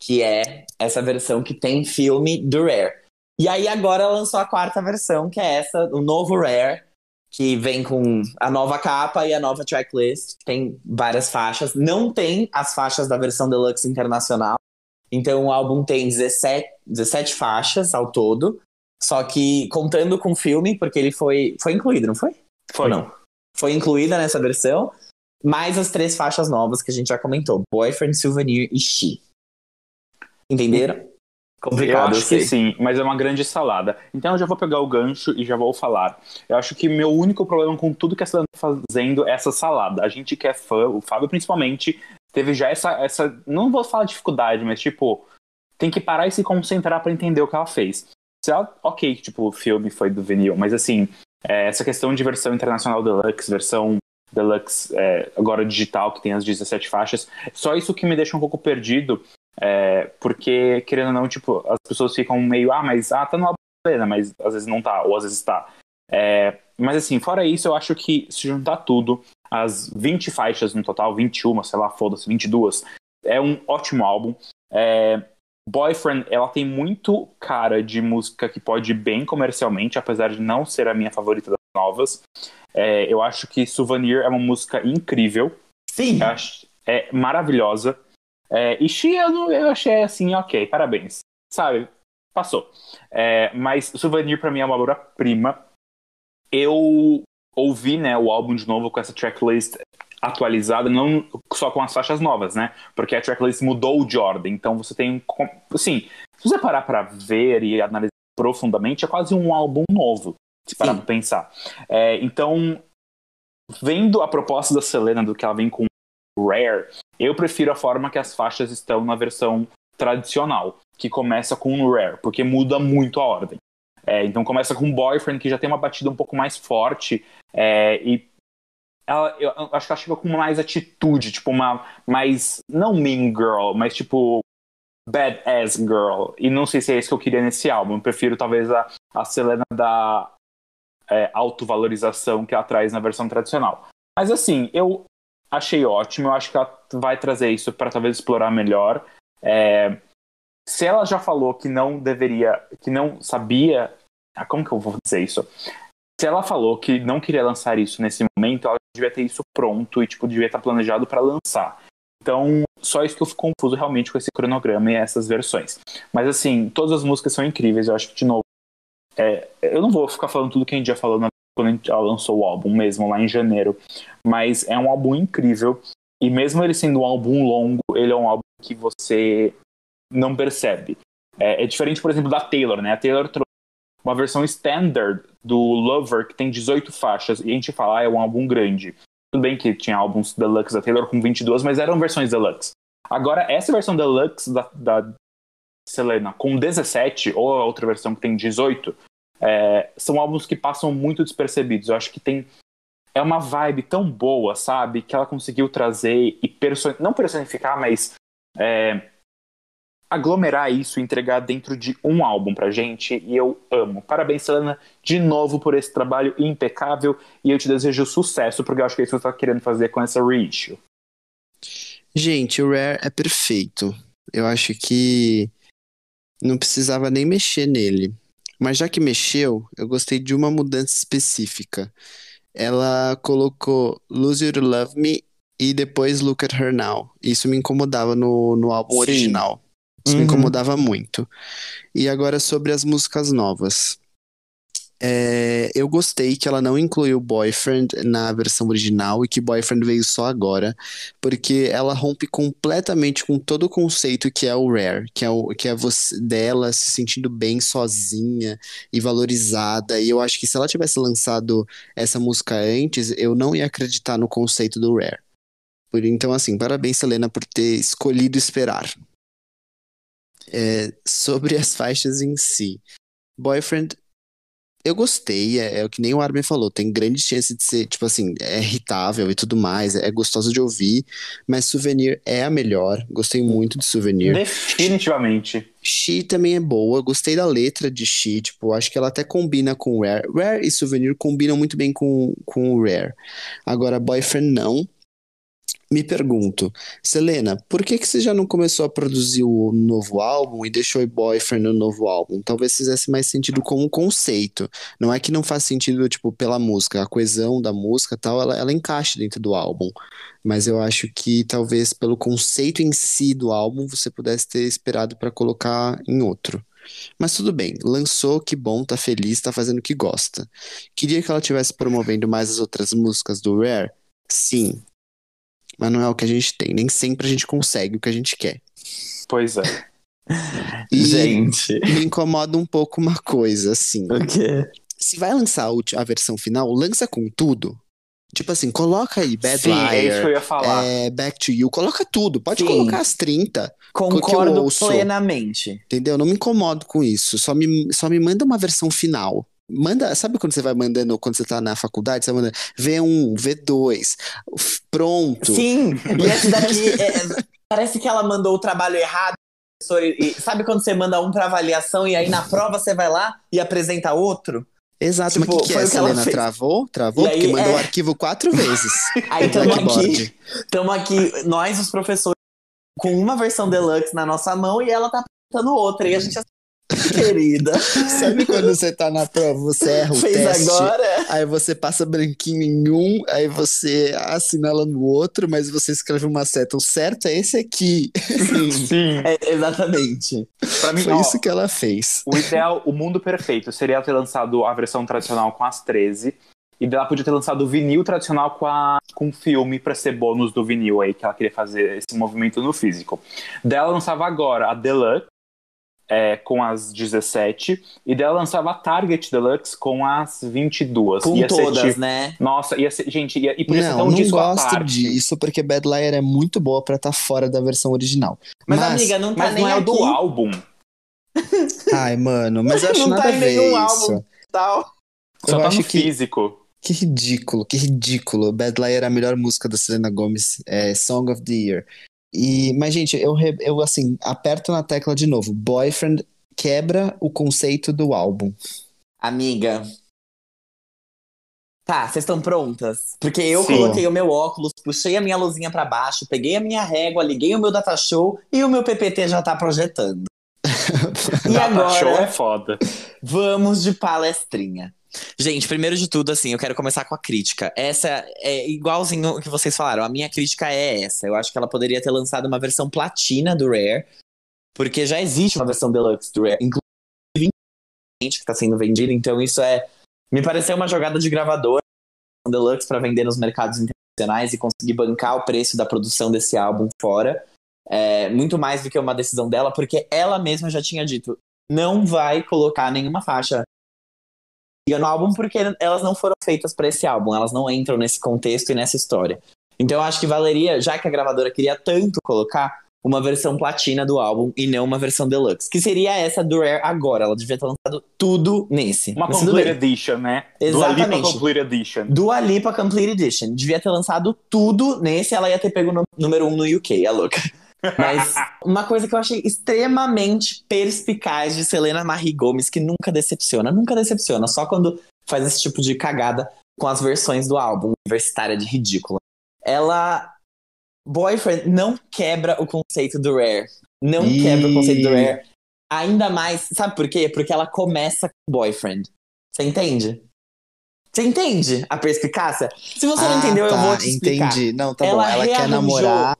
que é essa versão que tem filme do Rare. E aí agora lançou a quarta versão, que é essa, o novo Rare, que vem com a nova capa e a nova tracklist. Tem várias faixas. Não tem as faixas da versão Deluxe Internacional. Então o álbum tem 17, 17 faixas ao todo. Só que contando com o filme, porque ele foi, foi incluído, não foi? Foi. Ou não? Foi incluída nessa versão, mais as três faixas novas que a gente já comentou: Boyfriend, Souvenir e She. Entenderam? Eu Complicado, eu, acho sei. que sim, mas é uma grande salada. Então eu já vou pegar o gancho e já vou falar. Eu acho que meu único problema com tudo que a Selena tá fazendo é essa salada. A gente que é fã, o Fábio principalmente, teve já essa, essa. Não vou falar dificuldade, mas tipo, tem que parar e se concentrar pra entender o que ela fez. Se ela, ok, tipo, o filme foi do vinil, mas assim, é, essa questão de versão internacional deluxe, versão deluxe é, agora digital, que tem as 17 faixas, só isso que me deixa um pouco perdido. É, porque, querendo ou não, tipo, as pessoas ficam meio, ah, mas ah, tá no álbum da Selena, mas às vezes não tá, ou às vezes tá. É, mas assim, fora isso, eu acho que se juntar tudo, as 20 faixas no total, 21, sei lá, foda-se, 22, é um ótimo álbum. É, Boyfriend, ela tem muito cara de música que pode ir bem comercialmente, apesar de não ser a minha favorita das novas. É, eu acho que Souvenir é uma música incrível. Sim. É maravilhosa. É, e She eu, eu achei assim, ok, parabéns. Sabe? Passou. É, mas Souvenir pra mim é uma obra-prima. Eu ouvi né, o álbum de novo com essa tracklist atualizada, não só com as faixas novas, né? Porque a tracklist mudou de ordem. Então você tem. Assim, se você parar pra ver e analisar profundamente, é quase um álbum novo. se parar Sim. pra pensar. É, então, vendo a proposta da Selena do que ela vem com Rare, eu prefiro a forma que as faixas estão na versão tradicional, que começa com Rare, porque muda muito a ordem. É, então começa com Boyfriend, que já tem uma batida um pouco mais forte, é, e ela, eu acho que ela chega com mais atitude, tipo, uma mais, não mean girl, mas tipo, badass girl. E não sei se é isso que eu queria nesse álbum. Eu prefiro talvez a, a Selena da é, autovalorização que ela traz na versão tradicional. Mas assim, eu achei ótimo, eu acho que ela vai trazer isso para talvez explorar melhor. É, se ela já falou que não deveria, que não sabia, ah, como que eu vou dizer isso? Se ela falou que não queria lançar isso nesse momento, ela devia ter isso pronto e tipo devia estar planejado para lançar. Então, só isso que eu fico confuso realmente com esse cronograma e essas versões. Mas assim, todas as músicas são incríveis, eu acho que de novo, é, eu não vou ficar falando tudo que a gente já falou na, quando ela lançou o álbum mesmo lá em janeiro, mas é um álbum incrível e mesmo ele sendo um álbum longo, ele é um álbum que você não percebe. É, é diferente, por exemplo, da Taylor, né? A Taylor trouxe uma versão standard do Lover que tem 18 faixas e a gente fala, ah, é um álbum grande. Tudo bem que tinha álbuns deluxe da Taylor com 22, mas eram versões deluxe. Agora, essa versão deluxe da, da Selena com 17, ou a outra versão que tem 18, é, são álbuns que passam muito despercebidos. Eu acho que tem. É uma vibe tão boa, sabe? Que ela conseguiu trazer e person... não personificar, mas é, aglomerar isso e entregar dentro de um álbum pra gente. E eu amo. Parabéns, Selena, de novo por esse trabalho impecável. E eu te desejo sucesso, porque eu acho que é isso que você tá querendo fazer com essa reissue. Gente, o Rare é perfeito. Eu acho que não precisava nem mexer nele. Mas já que mexeu, eu gostei de uma mudança específica. Ela colocou Lose You to Love Me e depois Look at Her Now. Isso me incomodava no, no álbum Sim. original. Isso me Uhum. incomodava muito. E agora sobre as músicas novas. É, eu gostei que ela não incluiu Boyfriend na versão original e que Boyfriend veio só agora, porque ela rompe completamente com todo o conceito que é o Rare, que é, o, que é você, dela se sentindo bem sozinha e valorizada. E eu acho que se ela tivesse lançado essa música antes, eu não ia acreditar no conceito do Rare. Por, então, assim, parabéns, Selena, por ter escolhido esperar. É, sobre as faixas em si. Boyfriend, eu gostei, é, é o que nem o Armin falou, tem grande chance de ser, tipo assim, é irritável e tudo mais, é gostoso de ouvir, mas Souvenir é a melhor, gostei muito de Souvenir. Definitivamente. She também é boa, gostei da letra de She, tipo, acho que ela até combina com Rare. Rare e Souvenir combinam muito bem com, com o Rare. Agora, Boyfriend não. Me pergunto, Selena, por que que você já não começou a produzir o novo álbum e deixou o Boyfriend no novo álbum? Talvez fizesse mais sentido como conceito. Não é que não faz sentido, tipo, pela música, a coesão da música tal, ela, ela encaixa dentro do álbum. Mas eu acho que talvez pelo conceito em si do álbum você pudesse ter esperado para colocar em outro. Mas tudo bem, lançou, que bom, tá feliz, tá fazendo o que gosta. Queria que ela tivesse promovendo mais as outras músicas do Rare? Sim. Mas não é o que a gente tem, nem sempre a gente consegue o que a gente quer. Pois é. E Gente. me incomoda um pouco uma coisa, assim. O quê? Se vai lançar a a versão final, lança com tudo. Tipo assim, coloca aí Bad Sim, é isso que eu Liar, ia falar. é, Back to You, coloca tudo. Pode Sim. colocar as 30, Concordo ouço. plenamente. entendeu? Não me incomodo com isso. Só me, só me manda uma versão final. Manda, sabe quando você vai mandando, quando você tá na faculdade, você mandando V1, V2, f- pronto. Sim, e esse daqui, é, parece que ela mandou o trabalho errado. professor, e- sabe quando você manda um pra avaliação e aí na prova você vai lá e apresenta outro? Exato, Tipo, mas o que, que foi é, o que ela Selena? fez. Travou? Travou? Aí, Porque mandou é. o arquivo quatro vezes. Aí no tamo aqui, tamo aqui, nós os professores, com uma versão deluxe na nossa mão e ela tá apresentando outra. E a gente querida, Sabe quando você tá na prova, você erra o fez teste, agora? aí você passa branquinho em um, aí você assinala no outro, mas você escreve uma seta. O certo é esse aqui. Sim. É, exatamente. Pra mim, Foi ó, isso que ela fez. o ideal, o mundo perfeito seria ela ter lançado a versão tradicional com as 13. E dela podia ter lançado o vinil tradicional com, a, com o filme pra ser bônus do vinil aí, que ela queria fazer esse movimento no físico. Dela lançava agora a Deluxe, é, com as 17 e dela lançava a Target Deluxe com as 22. Com ia todas, ser, tipo, né? Nossa, ia ser, gente, ia, e ser até Não, um não gosto parte. disso, porque Bad Liar é muito boa pra estar fora da versão original. Mas, amiga, não tá Mas nem não é aqui. do álbum. Ai, mano, mas eu acho Não nada tá a em ver nenhum isso. álbum. Tal. Só eu tá acho no que, físico. que ridículo, que ridículo. Bad Liar é a melhor música da Selena Gomez, é Song of the Year. E, mas, gente, eu, eu assim, aperto na tecla de novo. Boyfriend quebra o conceito do álbum. Amiga. Tá, vocês estão prontas? Porque eu Sim. coloquei o meu óculos, puxei a minha luzinha pra baixo, peguei a minha régua, liguei o meu data show e o meu PPT já tá projetando. e Data agora, show é foda. vamos de palestrinha. Gente, primeiro de tudo, assim, eu quero começar com a crítica. Essa é igualzinho o que vocês falaram. A minha crítica é essa. Eu acho que ela poderia ter lançado uma versão platina do Rare, porque já existe uma versão deluxe do Rare, inclusive que tá sendo vendida. Então, isso é. Me pareceu uma jogada de gravador deluxe para vender nos mercados internacionais e conseguir bancar o preço da produção desse álbum fora. É, muito mais do que uma decisão dela, porque ela mesma já tinha dito: não vai colocar nenhuma faixa no álbum porque elas não foram feitas para esse álbum, elas não entram nesse contexto e nessa história. Então eu acho que valeria, já que a gravadora queria tanto colocar uma versão platina do álbum e não uma versão deluxe, que seria essa do Rare agora. Ela devia ter lançado tudo nesse. Uma Complete. Edition, né? Exatamente. Dua Lipa Complete Edition. Dua Lipa Complete Edition. Devia ter lançado tudo nesse, ela ia ter pego no número um no UK, a louca. Mas uma coisa que eu achei extremamente perspicaz de Selena Marie Gomes, que nunca decepciona, nunca decepciona, só quando faz esse tipo de cagada com as versões do álbum, universitária de ridícula. Ela. Boyfriend não quebra o conceito do Rare. Não Ih. quebra o conceito do Rare. Ainda mais. Sabe por quê? Porque ela começa com Boyfriend. Você entende? Você entende a perspicácia? Se você não Ah, entendeu, eu tá, vou te explicar. Entendi. Não, tá bom. Ela Ela quer namorar.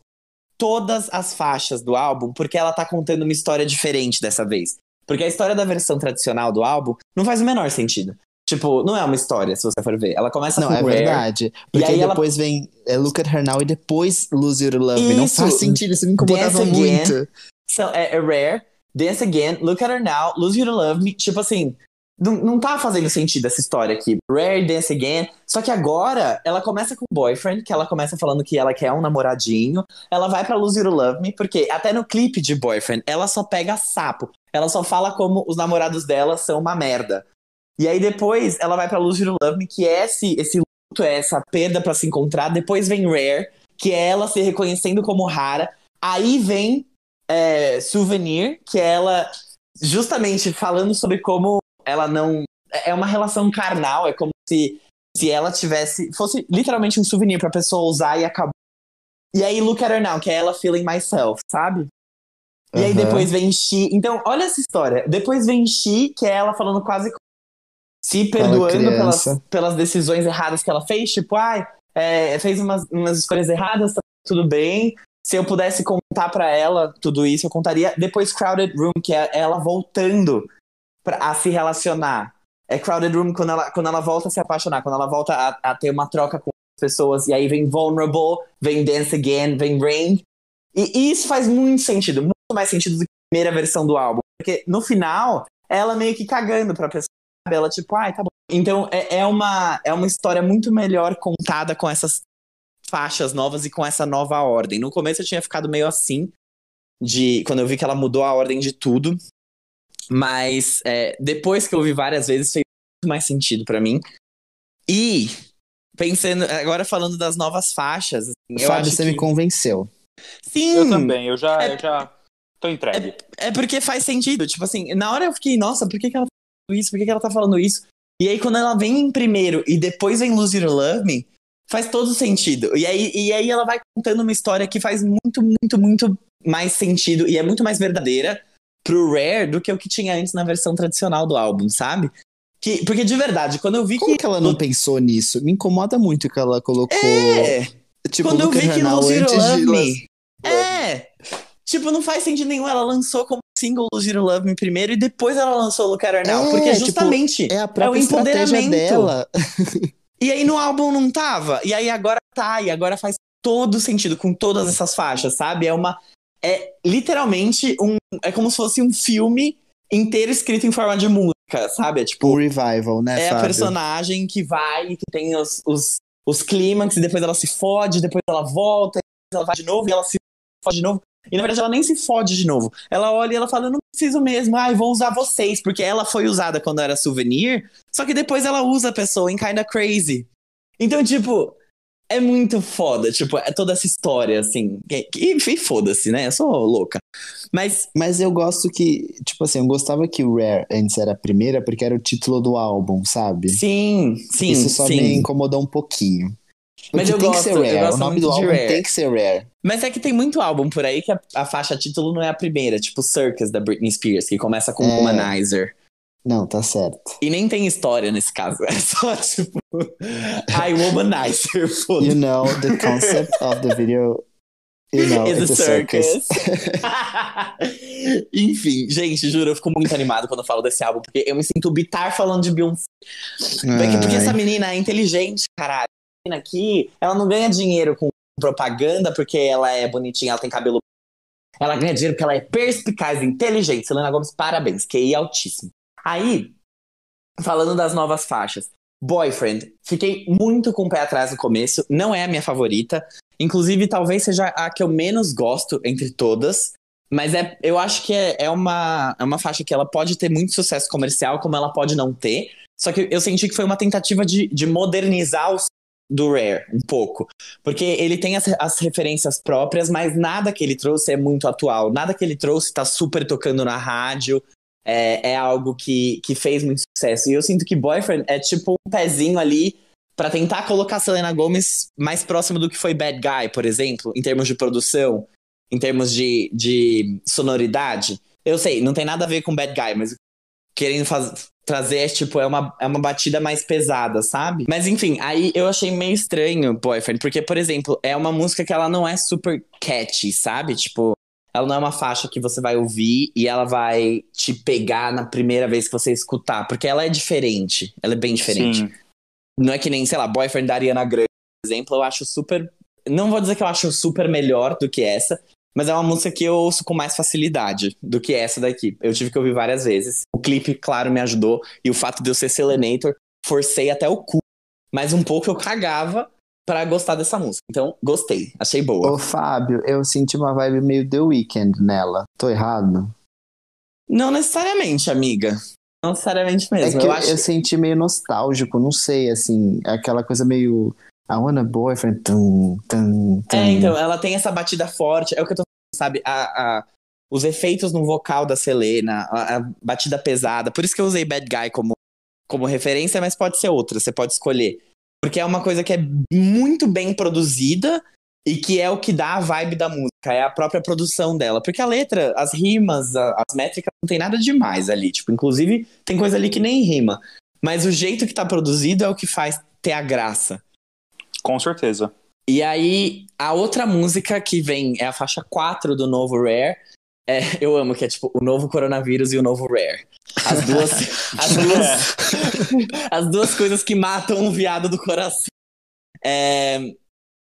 Todas as faixas do álbum porque ela tá contando uma história diferente dessa vez. Porque a história da versão tradicional do álbum não faz o menor sentido. Tipo, não é uma história, se você for ver. Ela começa Não, com é Rare, verdade. Porque aí aí ela- depois vem é, Look at Her Now e depois Lose You to Love Me. Não Isso, faz sentido, isso me incomodava Dance Again. muito. So, é, é Rare, Dance Again, Look at Her Now, Lose You to Love Me. Tipo assim, não, não tá fazendo sentido essa história aqui. Rare, Dance Again. Só que agora ela começa com Boyfriend, que ela começa falando que ela quer um namoradinho. Ela vai pra Lose You Love Me, porque até no clipe de Boyfriend, ela só pega sapo. Ela só fala como os namorados dela são uma merda. E aí depois ela vai pra Lose You Love Me, que é esse, esse luto, é essa perda pra se encontrar. Depois vem Rare, que é ela se reconhecendo como rara. Aí vem é, Souvenir, que é ela justamente falando sobre como ela não. É uma relação carnal, é como se, se ela tivesse. fosse literalmente um souvenir pra pessoa usar e acabou. E aí Look at Her Now, que é ela feeling myself, sabe? E aí Aham. depois vem She. Então, olha essa história. Depois vem She, que é ela falando quase se perdoando pelas, pelas decisões erradas que ela fez. Tipo, ai, é, fez umas, umas escolhas erradas, tá tudo bem. Se eu pudesse contar pra ela tudo isso, eu contaria. Depois Crowded Room, que é ela voltando pra, a se relacionar. É Crowded Room quando ela, quando ela volta a se apaixonar, quando ela volta a, a ter uma troca com as pessoas. E aí vem Vulnerable, vem Dance Again, vem Rain. E, e isso faz muito sentido, muito mais sentido do que a primeira versão do álbum. Porque no final, ela meio que cagando pra pessoa. Ela tipo, ai, tá bom. Então é, é, uma, é uma história muito melhor contada com essas faixas novas e com essa nova ordem. No começo eu tinha ficado meio assim, de quando eu vi que ela mudou a ordem de tudo. Mas é, depois que eu ouvi várias vezes, fez muito mais sentido pra mim. E pensando, agora falando das novas faixas, assim, eu Fábio, você que... me convenceu. Sim, Eu também, eu já, É- eu já tô entregue. é porque faz sentido. Tipo assim, na hora eu fiquei, nossa, por que, que ela tá falando isso? Por que, que ela tá falando isso? E aí, quando ela vem em primeiro e depois vem Lose You to Love Me, faz todo sentido. E aí, e aí ela vai contando uma história que faz muito, muito, muito mais sentido e é muito mais verdadeira pro Rare do que o que tinha antes na versão tradicional do álbum, sabe? Que, porque de verdade, quando eu vi Como que. que ela não pensou nisso? Me incomoda muito que ela colocou. É! tipo, quando eu vi que to antes Love Me. É! Tipo, não faz sentido nenhum. Ela lançou como single Lose You to Love Me primeiro e depois ela lançou Look at Her Now. É, porque tipo, justamente. É a própria É o empoderamento. dela. E aí no álbum não tava. E aí agora tá. E agora faz todo sentido com todas essas faixas, sabe? É uma. É literalmente um. É como se fosse um filme inteiro escrito em forma de música, sabe? É tipo, Um revival, né, é a Fábio? personagem que vai, que tem os, os, os clímax, e depois ela se fode, depois ela volta, e depois ela vai de novo, e ela se fode de novo. E na verdade ela nem se fode de novo. Ela olha e ela fala, eu não preciso mesmo, ai, vou usar vocês, porque ela foi usada quando era souvenir, só que depois ela usa a pessoa em Kinda Crazy. Então, tipo, é muito foda, tipo, é toda essa história, assim. E, e foda-se, né? Eu sou louca. Mas Mas eu gosto que, tipo assim, eu gostava que o Rare antes era a primeira porque era o título do álbum, sabe? sim, sim, Isso só sim. me incomodou um pouquinho. Mas Porque eu tem gosto- que ser Rare. O nome do álbum Rare. tem que ser Rare. Mas é que tem muito álbum por aí que a, a faixa título não é a primeira, tipo Circus da Britney Spears, que começa com É. Womanizer. Não, tá certo. E nem tem história nesse caso, é só tipo. I Womanizer, You know the concept of the video. You know, It's it's a a circus. Enfim, gente, juro, eu fico muito animado quando eu falo desse álbum, porque eu me sinto bitar falando de Beyoncé. Porque, essa menina é inteligente, caralho. Essa menina aqui, ela não ganha dinheiro com propaganda porque ela é bonitinha, ela tem cabelo. Ela ganha dinheiro porque ela é perspicaz, inteligente. Selena Gomes, parabéns, QI altíssimo. Aí, falando das novas faixas. Boyfriend, fiquei muito com o pé atrás no começo, não é a minha favorita. Inclusive, talvez seja a que eu menos gosto entre todas. Mas é, eu acho que é, é uma, é uma faixa que ela pode ter muito sucesso comercial, como ela pode não ter. Só que eu senti que foi uma tentativa de, de modernizar o do Rare um pouco. Porque ele tem as, as referências próprias, mas nada que ele trouxe é muito atual. Nada que ele trouxe tá super tocando na rádio. É, é algo que, que fez muito sucesso. E eu sinto que Boyfriend é tipo um pezinho ali pra tentar colocar a Selena Gomez mais próximo do que foi Bad Guy, por exemplo, em termos de produção, em termos de, de sonoridade. Eu sei, não tem nada a ver com Bad Guy, mas querendo faz- trazer, tipo, é uma, é uma batida mais pesada, sabe? Mas enfim, aí eu achei meio estranho Boyfriend, porque, por exemplo, é uma música que ela não é super catchy, sabe? Tipo, ela não é uma faixa que você vai ouvir e ela vai te pegar na primeira vez que você escutar, porque ela é diferente, ela é bem diferente. Sim. Não é que nem, sei lá, Boyfriend da Ariana Grande, por exemplo, eu acho super. Não vou dizer que eu acho super melhor do que essa, mas é uma música que eu ouço com mais facilidade do que essa daqui. Eu tive que ouvir várias vezes. O clipe, claro, me ajudou, e o fato de eu ser Selenator, forcei até o cu. Mas um pouco eu cagava pra gostar dessa música. Então, gostei, achei boa. Ô, Fábio, eu senti uma vibe meio The Weeknd nela. Tô errado? Não necessariamente, amiga. Não necessariamente É mesmo. que eu eu, acho eu senti meio nostálgico, não sei, assim, aquela coisa meio. I want a boyfriend. Tum, tum, tum. É, então, ela tem essa batida forte. É o que eu tô falando, sabe? A, a- os efeitos no vocal da Selena, a, a batida pesada. Por isso que eu usei Bad Guy como, como referência, mas pode ser outra, você pode escolher. Porque é uma coisa que é muito bem produzida e que é o que dá a vibe da música, é a própria produção dela. Porque a letra, as rimas, a- as métricas, não tem nada demais ali. Tipo, inclusive, tem coisa ali que nem rima. Mas o jeito que tá produzido é o que faz ter a graça. Com certeza. E aí, a outra música que vem é a faixa 4 do novo Rare. É, eu amo, que é tipo o novo coronavírus e o novo Rare. As duas, as duas, as duas coisas que matam o viado do coração. É,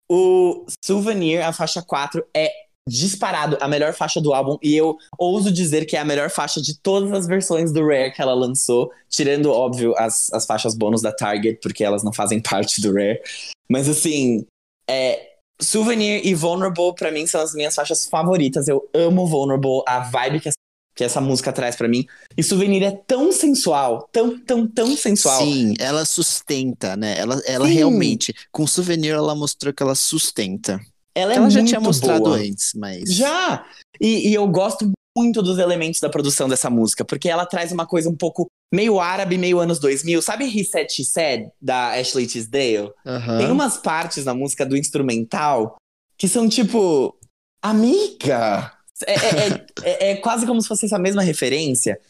o Souvenir, a faixa 4, é disparado a melhor faixa do álbum. E eu ouso dizer que é a melhor faixa de todas as versões do Rare que ela lançou. Tirando, óbvio, as, as faixas bônus da Target, porque elas não fazem parte do Rare. Mas assim, é, Souvenir e Vulnerable, pra mim, são as minhas faixas favoritas. Eu amo Vulnerable, a vibe que essa, que essa música traz pra mim. E Souvenir é tão sensual, tão, tão, tão sensual. Sim, ela sustenta, né? Ela, ela Sim. realmente, com o souvenir, ela mostrou que ela sustenta. Ela é ela já muito tinha mostrado boa. antes, mas. Já! E, e eu gosto muito dos elementos da produção dessa música, porque ela traz uma coisa um pouco meio árabe, meio anos 2000. Sabe He Said, She Said, da Ashley Tisdale? Aham. Tem umas partes na música do instrumental que são tipo. Amiga! É, é- é- é- é quase como se fosse essa mesma referência.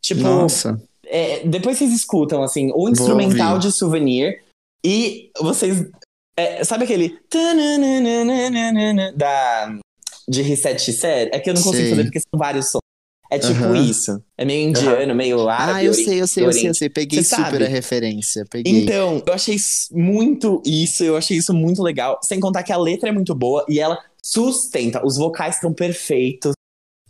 Tipo, Nossa. é, depois vocês escutam, assim, o instrumental de souvenir e vocês. é, sabe aquele. Da, de Reset She Said? É que eu não consigo Sei. fazer porque são vários sons. É tipo Aham. isso. É meio indiano, meio árabe. Ah, eu sei, eu sei, eu sei, eu sei. Peguei Você super sabe? a referência. Peguei. Então, eu achei muito isso, eu achei isso muito legal. Sem contar que a letra é muito boa e ela sustenta. Os vocais estão perfeitos.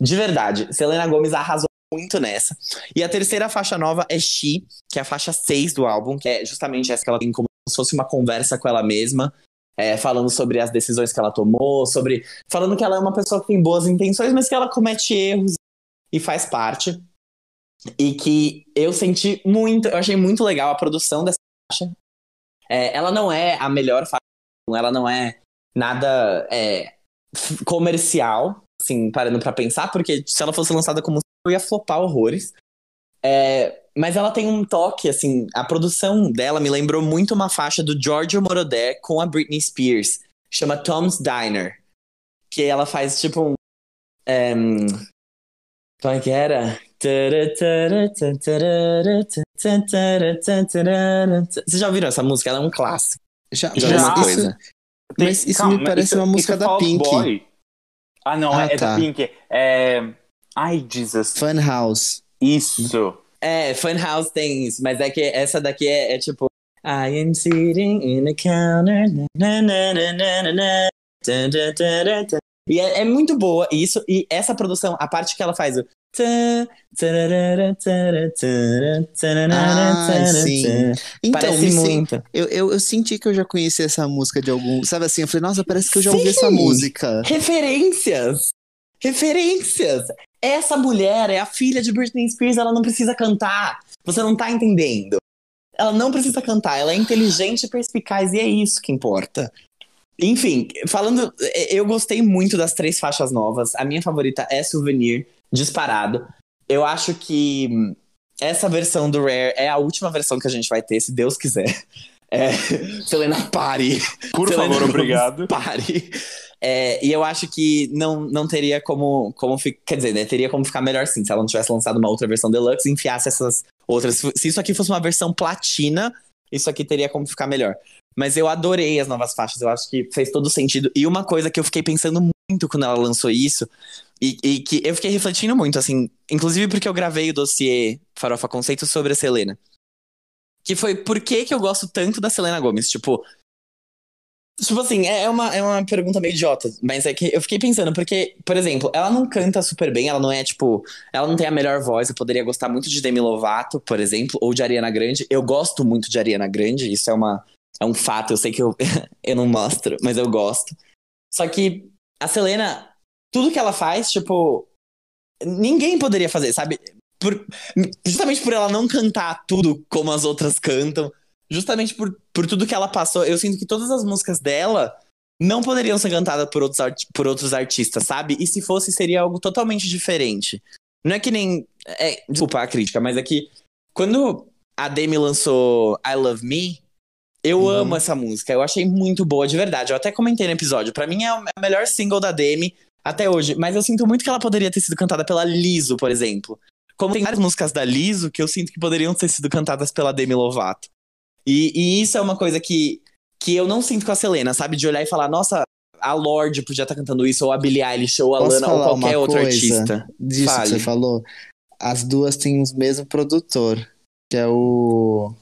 De verdade, Selena Gomes arrasou muito nessa. E a terceira faixa nova é She, que é a faixa 6 do álbum, que é justamente essa que ela tem como se fosse uma conversa com ela mesma. é, falando sobre as decisões que ela tomou, sobre. Falando que ela é uma pessoa que tem boas intenções, mas que ela comete erros e faz parte. E que eu senti muito, eu achei muito legal a produção dessa faixa. É, ela não é a melhor faixa, ela não é nada é, comercial, assim, parando pra pensar, porque se ela fosse lançada como eu ia flopar horrores. É, mas ela tem um toque, assim, a produção dela me lembrou muito uma faixa do Giorgio Moroder com a Britney Spears, chama Tom's Diner, que ela faz tipo um. É, como é que era? Vocês já ouviram essa música? Ela é um clássico. Já, Já é isso- coisa. Tem- Mas isso calma, me parece isso- uma música isso da Pink. Boy. Ah, não, Ah, é, é tá. da Pink. É. Ai, Jesus. Fun House. Isso. É, Funhouse tem isso, mas é que essa daqui é, é tipo. I am sitting in a counter. na, na, na, na, na, na, E é, é muito boa isso. E essa produção, a parte que ela faz o. Ah, sim. Então, Parece muito. eu, eu, eu senti que eu já conhecia essa música de algum. Sabe assim? Eu falei, nossa, parece que eu já ouvi Sim. essa música. Referências! Referências! Essa mulher é a filha de Britney Spears, ela não precisa cantar. Você não tá entendendo. Ela não precisa cantar, ela é inteligente e perspicaz, e é isso que importa. Enfim, falando. Eu gostei muito das três faixas novas. A minha favorita é Souvenir, disparado. Eu acho que essa versão do Rare é a última versão que a gente vai ter, se Deus quiser. É, Selena, pare. Por Selena favor, obrigado. Pare. É, e eu acho que não, não teria como, como fi- Quer dizer, né, teria como ficar melhor sim. Se ela não tivesse lançado uma outra versão deluxe e enfiasse essas outras. Se isso aqui fosse uma versão platina, isso aqui teria como ficar melhor. Mas eu adorei as novas faixas, eu acho que fez todo sentido. E uma coisa que eu fiquei pensando muito quando ela lançou isso, e, e que eu fiquei refletindo muito, assim, inclusive porque eu gravei o dossiê Farofa Conceito sobre a Selena. Que foi por que, que eu gosto tanto da Selena Gomes? Tipo, Tipo assim, é é uma, é uma pergunta meio idiota, mas é que eu fiquei pensando, porque, por exemplo, ela não canta super bem, ela não é, tipo, ela não tem a melhor voz, eu poderia gostar muito de Demi Lovato, por exemplo, ou de Ariana Grande. Eu gosto muito de Ariana Grande, isso é, uma, é um fato, eu sei que eu, eu não mostro, mas eu gosto. Só que a Selena, tudo que ela faz, tipo, ninguém poderia fazer, sabe? Por- justamente por ela não cantar tudo como as outras cantam, justamente por, por tudo que ela passou, eu sinto que todas as músicas dela não poderiam ser cantadas por outros, por outros artistas, sabe? E se fosse, seria algo totalmente diferente. Não é que nem. É, desculpa a crítica, mas é que quando a Demi lançou I Love Me, eu Uhum. amo essa música. Eu achei muito boa, de verdade. Eu até comentei no episódio. Pra mim é a melhor single da Demi até hoje. Mas eu sinto muito que ela poderia ter sido cantada pela Liso, por exemplo. Como tem várias músicas da Liso que eu sinto que poderiam ter sido cantadas pela Demi Lovato. E, e isso é uma coisa que, que eu não sinto com a Selena, sabe? De olhar e falar, nossa, a Lorde podia estar cantando isso, ou a Billie Eilish, ou a Posso Lana, ou qualquer outro artista. Disso Fale. que você falou. As duas têm o mesmo produtor, que é o.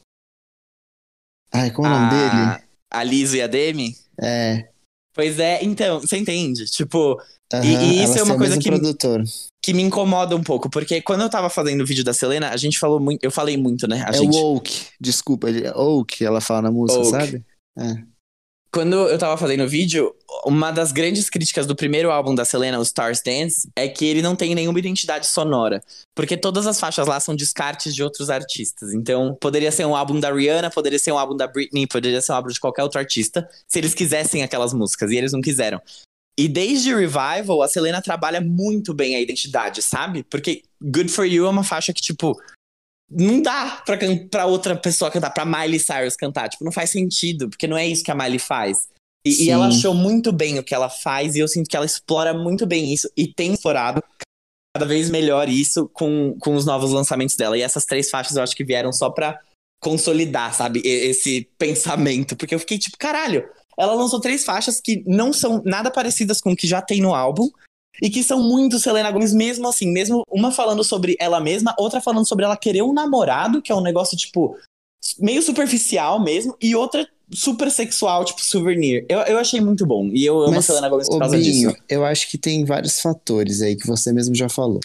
Ai, como é o nome dele? a, Liso e a Demi? É. Pois é, então, você entende? Tipo, aham, e isso é uma coisa que- produtor. que me incomoda um pouco, porque quando eu tava fazendo o vídeo da Selena, a gente falou muito, eu falei muito, né? A é gente, o Oak, desculpa, ele é Oak, ela fala na música, Oak. sabe? Quando eu tava fazendo o vídeo, uma das grandes críticas do primeiro álbum da Selena, o Stars Dance, é que ele não tem nenhuma identidade sonora. Porque todas as faixas lá são descartes de outros artistas. Então, poderia ser um álbum da Rihanna, poderia ser um álbum da Britney, poderia ser um álbum de qualquer outro artista, se eles quisessem aquelas músicas, e eles não quiseram. E desde Revival, a Selena trabalha muito bem a identidade, sabe? Porque Good For You é uma faixa que, tipo, não dá pra, pra outra pessoa cantar, pra Miley Cyrus cantar. Tipo, não faz sentido, porque não é isso que a Miley faz. E, e ela achou muito bem o que ela faz, e eu sinto que ela explora muito bem isso, e tem explorado cada vez melhor isso com, com os novos lançamentos dela. E essas três faixas eu acho que vieram só pra consolidar, sabe, esse pensamento. Porque eu fiquei tipo, caralho, ela lançou três faixas que não são nada parecidas com o que já tem no álbum. E que são muito Selena Gomez, mesmo assim, mesmo uma falando sobre ela mesma, outra falando sobre ela querer um namorado, que é um negócio, tipo, meio superficial mesmo, e outra super sexual, tipo, souvenir. Eu, eu achei muito bom. E eu amo Mas, Selena Gomez por causa Binho, disso. eu acho que tem vários fatores aí que você mesmo já falou.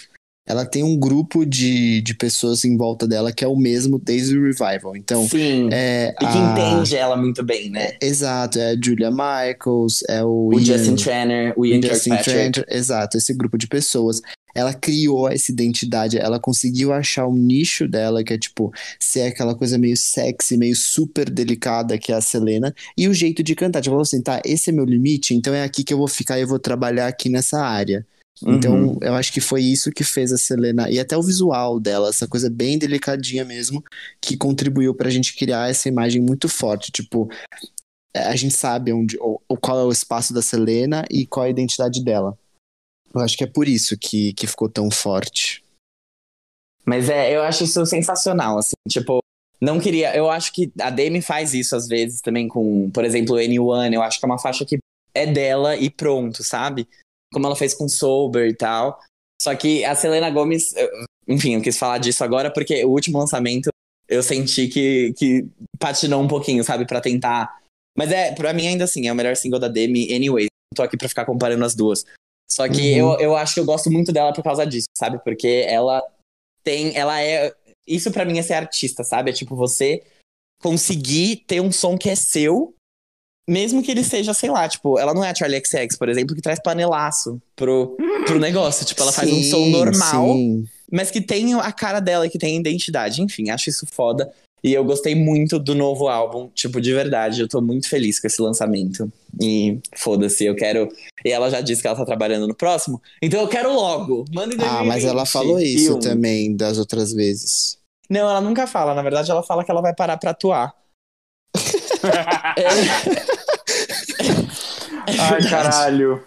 Ela tem um grupo de, de pessoas em volta dela que é o mesmo desde o revival. Então, Sim. é. e que a- entende ela muito bem, né? Exato, é a Julia Michaels, é o, O Ian, Justin Tranner, o Ian Justin. Tranter, exato, esse grupo de pessoas. Ela criou essa identidade, ela conseguiu achar o nicho dela, que é tipo, ser aquela coisa meio sexy, meio super delicada, que é a Selena, e o jeito de cantar. Tipo, falou assim, tá, esse é meu limite, então é aqui que eu vou ficar e eu vou trabalhar aqui nessa área. Uhum. Então, eu acho que foi isso que fez a Selena, e até o visual dela, essa coisa bem delicadinha mesmo, que contribuiu pra gente criar essa imagem muito forte. Tipo, é, a gente sabe onde, o, o- qual é o espaço da Selena e qual é a identidade dela. Eu acho que é por isso que, que ficou tão forte. Mas é, eu acho isso sensacional, assim, tipo, não queria, eu acho que a Demi faz isso às vezes também com, por exemplo, Anyone, eu acho que é uma faixa que é dela e pronto, sabe? Como ela fez com Sober e tal. Só que a Selena Gomez, eu- enfim, eu quis falar disso agora porque o último lançamento eu senti que, que patinou um pouquinho, sabe, Pra tentar. Mas é, pra mim ainda assim, é o melhor single da Demi, anyway. Não tô aqui pra ficar comparando as duas. Só que Uhum. eu, eu acho que eu gosto muito dela por causa disso, sabe? Porque ela tem. Ela é. Isso pra mim é ser artista, sabe? É tipo você conseguir ter um som que é seu, mesmo que ele seja, sei lá, tipo, ela não é a Charlie XX, por exemplo, que traz panelaço pro, pro negócio. Tipo, ela faz um som normal, sim. mas que tem a cara dela, que tem a identidade. Enfim, acho isso foda. E eu gostei muito do novo álbum, tipo, de verdade, eu tô muito feliz com esse lançamento. E foda-se, eu quero. E ela já disse que ela tá trabalhando no próximo, então eu quero logo. Manda em Ah, mas 2020, ela falou isso um. também das outras vezes. Não, ela nunca fala. Na verdade, ela fala que ela vai parar pra atuar. É Ai, caralho.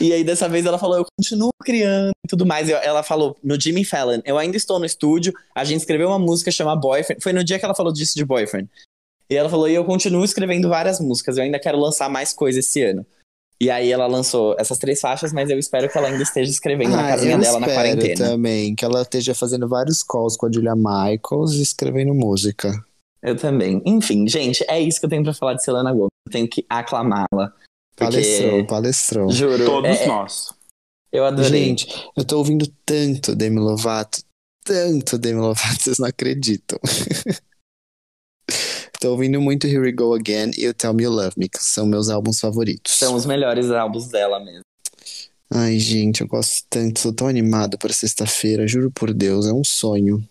E aí, dessa vez, ela falou: Eu continuo criando e tudo mais. Ela falou no Jimmy Fallon: Eu ainda estou no estúdio. A gente escreveu uma música chamada Boyfriend. Foi no dia que ela falou disso de Boyfriend. E ela falou: E eu continuo escrevendo várias músicas. Eu ainda quero lançar mais coisas esse ano. E aí, ela lançou essas três faixas, mas eu espero que ela ainda esteja escrevendo na Ah, casinha eu dela na espero quarentena. também que ela esteja fazendo vários calls com a Julia Michaels e escrevendo música. Eu também. Enfim, gente, é isso que eu tenho pra falar de Selena Gomez. Eu tenho que aclamá-la. Porque, Palestrou, palestrou. juro, Todos é- nós. eu adorei. Gente, eu tô ouvindo tanto Demi Lovato, tanto Demi Lovato, vocês não acreditam. tô ouvindo muito Here We Go Again e o Tell Me You Love Me, que são meus álbuns favoritos. São os melhores álbuns dela mesmo. Ai, gente, eu gosto tanto, tô tão animado pra sexta-feira, juro por Deus, é um sonho.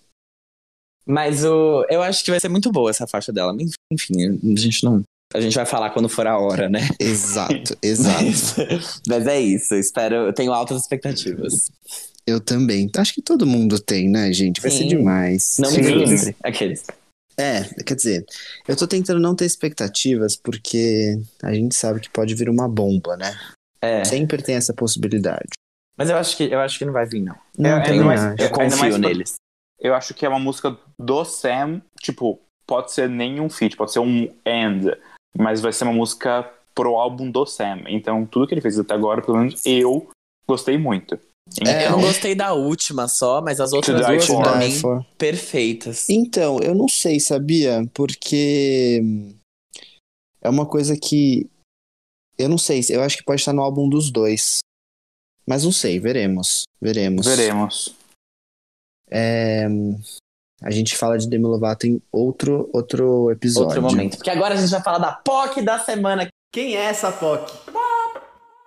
Mas o, eu acho que vai ser muito boa essa faixa dela. Enfim, a gente não. A gente vai falar quando for a hora, né? Exato, exato. Mas, mas é isso. eu Espero. Eu tenho altas expectativas. Eu também. Acho que todo mundo tem, né, gente? Vai ser Sim. demais. Não me deslumbre. Aqueles. É, quer dizer, eu tô tentando não ter expectativas porque a gente sabe que pode vir uma bomba, né? É. Sempre tem essa possibilidade. Mas eu acho que eu acho que não vai vir, não. Não, É, também ainda mais-. Eu Ainda mais confio neles. Eu acho que é uma música do Sam, tipo, pode ser nenhum feat, pode ser um end, mas vai ser uma música pro álbum do Sam. Então, tudo que ele fez até agora, pelo menos eu gostei muito. É, Eu não Então, gostei da última só, mas as outras duas For. for. perfeitas. Então, eu não sei, sabia? Porque é uma coisa que eu não sei, eu acho que pode estar no álbum dos dois. Mas não sei, veremos. Veremos. veremos. É, a gente fala de Demi Lovato em outro, outro episódio. Outro momento. Porque agora a gente vai falar da POC da semana. Quem é essa POC?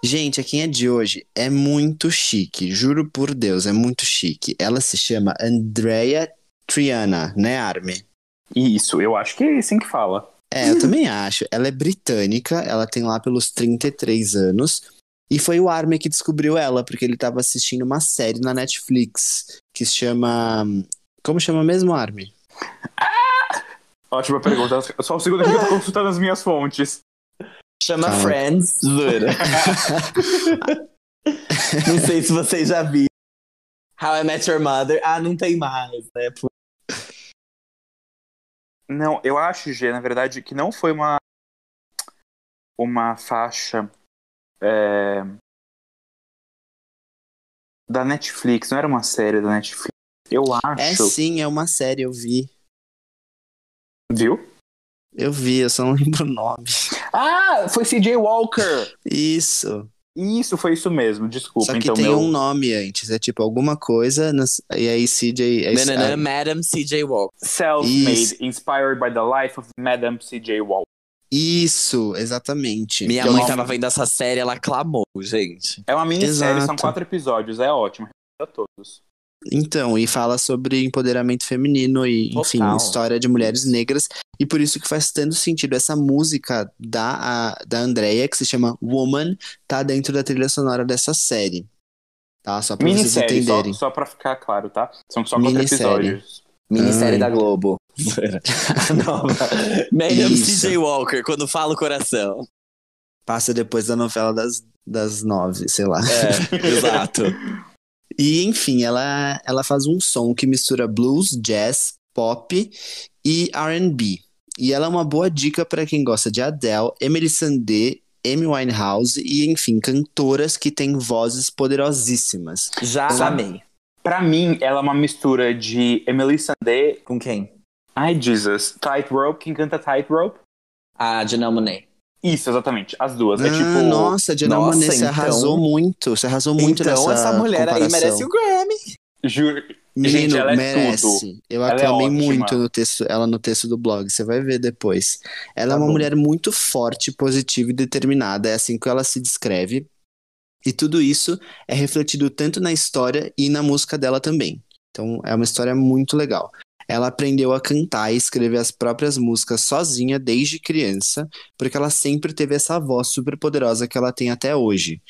Gente, a quem é de hoje é muito chique, juro por Deus, é muito chique. Ela se chama Andrea Triana, né, Armin? Isso, eu acho que é assim que fala. É, eu também acho. Ela é britânica, ela tem lá pelos 33 anos. E foi o Armin que descobriu ela, porque ele tava assistindo uma série na Netflix que se chama. Como chama mesmo, Armin? Ótima pergunta. Só um segundo que eu tô consultando as minhas fontes. Chama Calma. Friends. Zoeira. não sei se vocês já viram. How I Met Your Mother. Ah, não tem mais, né? Não, eu acho, G, na verdade, que não foi uma uma faixa é, da Netflix, não era uma série da Netflix. Eu É acho. sim, é uma série, eu vi. Viu? Eu vi, eu só não lembro o nome. Ah, foi CJ Walker. Isso. Isso, foi isso mesmo, desculpa. Só que então, tem meu... um nome antes, é tipo alguma coisa, nas- e aí CJ. é- Nananã, ah, Madam CJ Walker. Self-made, inspired by the life of Madame C.J. Walker. Isso, exatamente. Minha Que é mãe uma- tava vendo essa série, ela clamou, gente. É uma minissérie, são Exato. quatro episódios, é ótimo. A todos. Então, e fala sobre empoderamento feminino e, enfim, Total. história de mulheres negras. E por isso que faz tanto sentido essa música da, a- da Andrea, que se chama Woman, tá dentro da trilha sonora dessa série. Tá? Só pra vocês Minissérie, só, entenderem. só pra ficar claro, tá? São só quatro Minissérie. episódios. Minissérie Ai. da Globo. Nova. Madam Isso. CJ Walker, quando fala o coração. Passa depois da novela das, das nove, sei lá. É, exato. E, enfim, ela, ela faz um som que mistura blues, jazz, pop e R&B. E ela é uma boa dica para quem gosta de Adele, Emily Sandé, Amy Winehouse e, enfim, cantoras que têm vozes poderosíssimas. Já amei. Pra mim, ela é uma mistura de Emily Sandé. Com quem? Ai, Jesus. Tightrope. Quem canta Tightrope? A Janelle Monáe. Isso, exatamente. As duas. é Ah, tipo. nossa, Nossa, Monet, você então- arrasou muito. Você arrasou muito então nessa essa mulher aí comparação. merece o Grammy. Juro. Menino, Gente, ela é merece. tudo. Eu Ela é aclamei ótima. muito no texto, ela no texto do blog, você vai ver depois. Ela Tá é uma bom. mulher muito forte, positiva e determinada, é assim que ela se descreve. E tudo isso é refletido tanto na história e na música dela também. Então é uma história muito legal. Ela aprendeu a cantar e escrever as próprias músicas sozinha desde criança, porque ela sempre teve essa voz super poderosa que ela tem até hoje.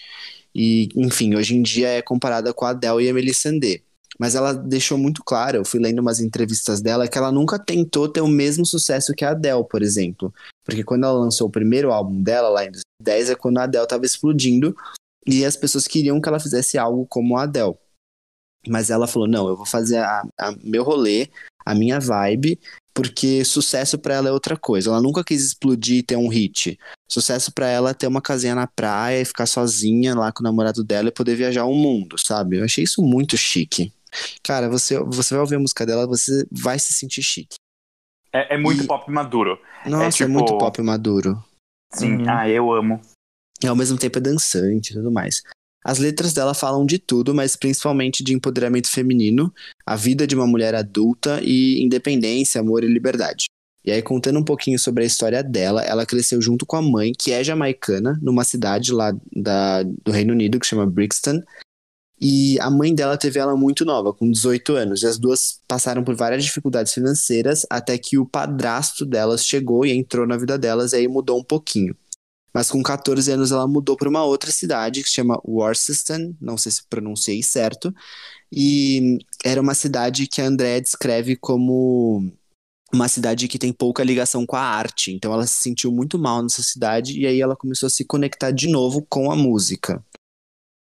E, enfim, hoje em dia é comparada com a Adele e a Melissa Sandé. Mas ela deixou muito claro, eu fui lendo umas entrevistas dela, que ela nunca tentou ter o mesmo sucesso que a Adele, por exemplo. Porque quando ela lançou o primeiro álbum dela, lá em 2010, é quando a Adele estava explodindo e as pessoas queriam que ela fizesse algo como a Adele. Mas ela falou: não, eu vou fazer a, a meu rolê, a minha vibe, porque sucesso pra ela é outra coisa. Ela nunca quis explodir e ter um hit. Sucesso pra ela é ter uma casinha na praia e ficar sozinha lá com o namorado dela e poder viajar o mundo, sabe? Eu achei isso muito chique. Cara, você, você vai ouvir a música dela, você vai se sentir chique. É, é muito E- pop maduro. Nossa, é, tipo- muito pop maduro. Sim. Uhum. Ah, eu amo. E ao mesmo tempo é dançante e tudo mais. As letras dela falam de tudo, mas principalmente de empoderamento feminino, a vida de uma mulher adulta e independência, amor e liberdade. E aí, contando um pouquinho sobre a história dela, ela cresceu junto com a mãe, que é jamaicana, numa cidade lá da, do Reino Unido, que chama Brixton. E a mãe dela teve ela muito nova, com 18 anos. E as duas passaram por várias dificuldades financeiras, até que o padrasto delas chegou e entrou na vida delas, e aí mudou um pouquinho. Mas com 14 anos ela mudou para uma outra cidade que se chama Worcester, não sei se pronunciei certo, e era uma cidade que a Andrea descreve como uma cidade que tem pouca ligação com a arte. Então ela se sentiu muito mal nessa cidade e aí ela começou a se conectar de novo com a música.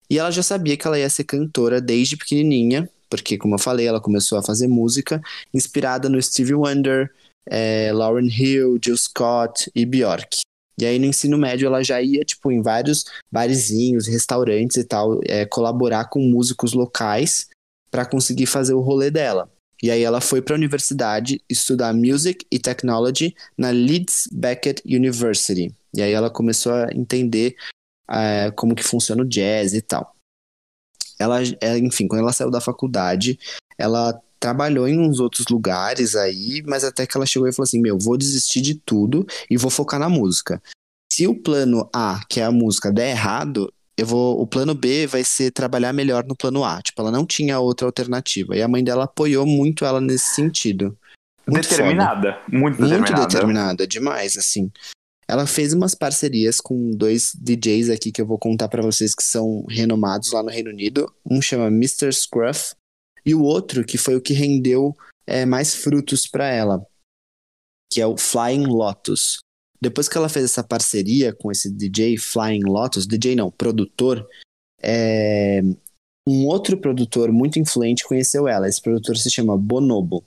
E ela já sabia que ela ia ser cantora desde pequenininha, porque como eu falei, ela começou a fazer música inspirada no Stevie Wonder, eh, Lauryn Hill, Jill Scott e Bjork. E aí no ensino médio ela já ia, tipo, em vários barzinhos, restaurantes e tal, é, colaborar com músicos locais para conseguir fazer o rolê dela. E aí ela foi para a universidade estudar Music e Technology na Leeds Beckett University. E aí ela começou a entender é, como que funciona o jazz e tal. Ela, é, enfim, quando ela saiu da faculdade, ela trabalhou em uns outros lugares aí, mas até que ela chegou e falou assim: Meu, vou desistir de tudo e vou focar na música. Se o plano A, que é a música, der errado, eu vou. O plano B vai ser trabalhar melhor no plano A. Tipo, ela não tinha outra alternativa. E a mãe dela apoiou muito ela nesse sentido. Muito determinada. Muito Muito determinada. determinada, demais, assim. Ela fez umas parcerias com dois DJs aqui que eu vou contar pra vocês que são renomados lá no Reino Unido. Um chama Mr. Scruff e o outro que foi o que rendeu é, mais frutos pra ela, que é o Flying Lotus. Depois que ela fez essa parceria com esse DJ Flying Lotus, DJ não, produtor, é, um outro produtor muito influente conheceu ela. Esse produtor se chama Bonobo.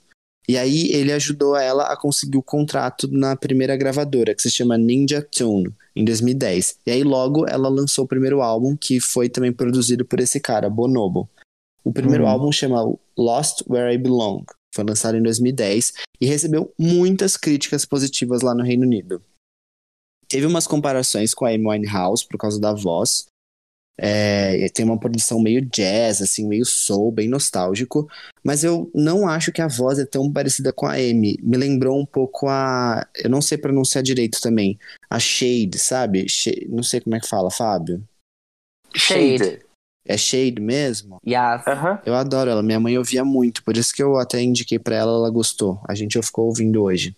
E aí ele ajudou ela a conseguir o contrato na primeira gravadora, que se chama Ninja Tune, em 2010. E aí logo ela lançou o primeiro álbum, que foi também produzido por esse cara, Bonobo. O primeiro Hum. álbum chama Lost Where I Belong. Foi lançado em 2010 e recebeu muitas críticas positivas lá no Reino Unido. Teve umas comparações com a Amy Winehouse por causa da voz, É, tem uma produção meio jazz, assim, meio soul, bem nostálgico. Mas eu não acho que a voz é tão parecida com a Amy. Me lembrou um pouco a. Eu não sei pronunciar direito também. A Shade, sabe? Shade, não sei como é que fala, Fábio. Shade. É Shade mesmo? Yes. Aham. Eu adoro ela. Minha mãe ouvia muito, por isso que eu até indiquei pra ela, ela gostou. A gente ficou ouvindo hoje.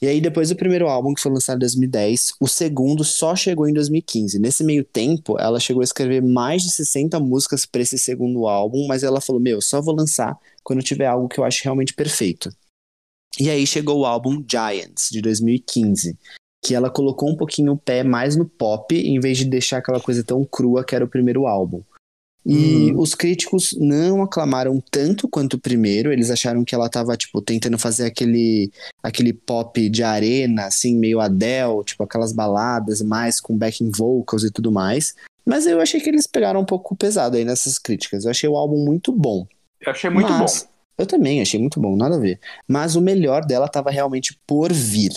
E aí, depois do primeiro álbum, que foi lançado em 2010, o segundo só chegou em 2015. Nesse meio tempo, ela chegou a escrever mais de 60 músicas pra esse segundo álbum, mas ela falou: Meu, só vou lançar quando tiver algo que eu acho realmente perfeito. E aí chegou o álbum Giants, de 2015, que ela colocou um pouquinho o pé mais no pop, em vez de deixar aquela coisa tão crua que era o primeiro álbum. E os críticos não aclamaram tanto quanto o primeiro, eles acharam que ela tava, tipo, tentando fazer aquele, aquele pop de arena, assim, meio Adele, tipo, aquelas baladas mais com backing vocals e tudo mais. Mas eu achei que eles pegaram um pouco pesado aí nessas críticas. Eu achei o álbum muito bom. Eu achei muito Mas- bom. Eu também achei muito bom, nada a ver. Mas o melhor dela tava realmente por vir.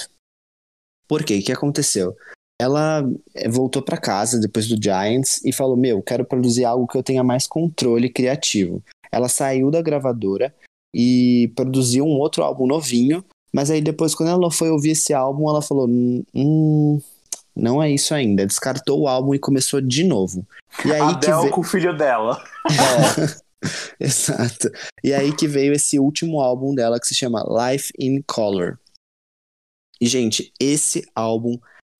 Por quê? O que aconteceu? Ela eh, voltou pra casa depois do Giants e falou: Meu, quero produzir algo que eu tenha mais controle criativo. Ela saiu da gravadora e produziu um outro álbum novinho. Mas aí depois, quando ela foi ouvir esse álbum, ela falou: Hum, não é isso ainda. Descartou o álbum e começou de novo. E aí ve- com o filho dela. Exato. E aí que veio esse último álbum dela que se chama Life in Color. E, gente, esse álbum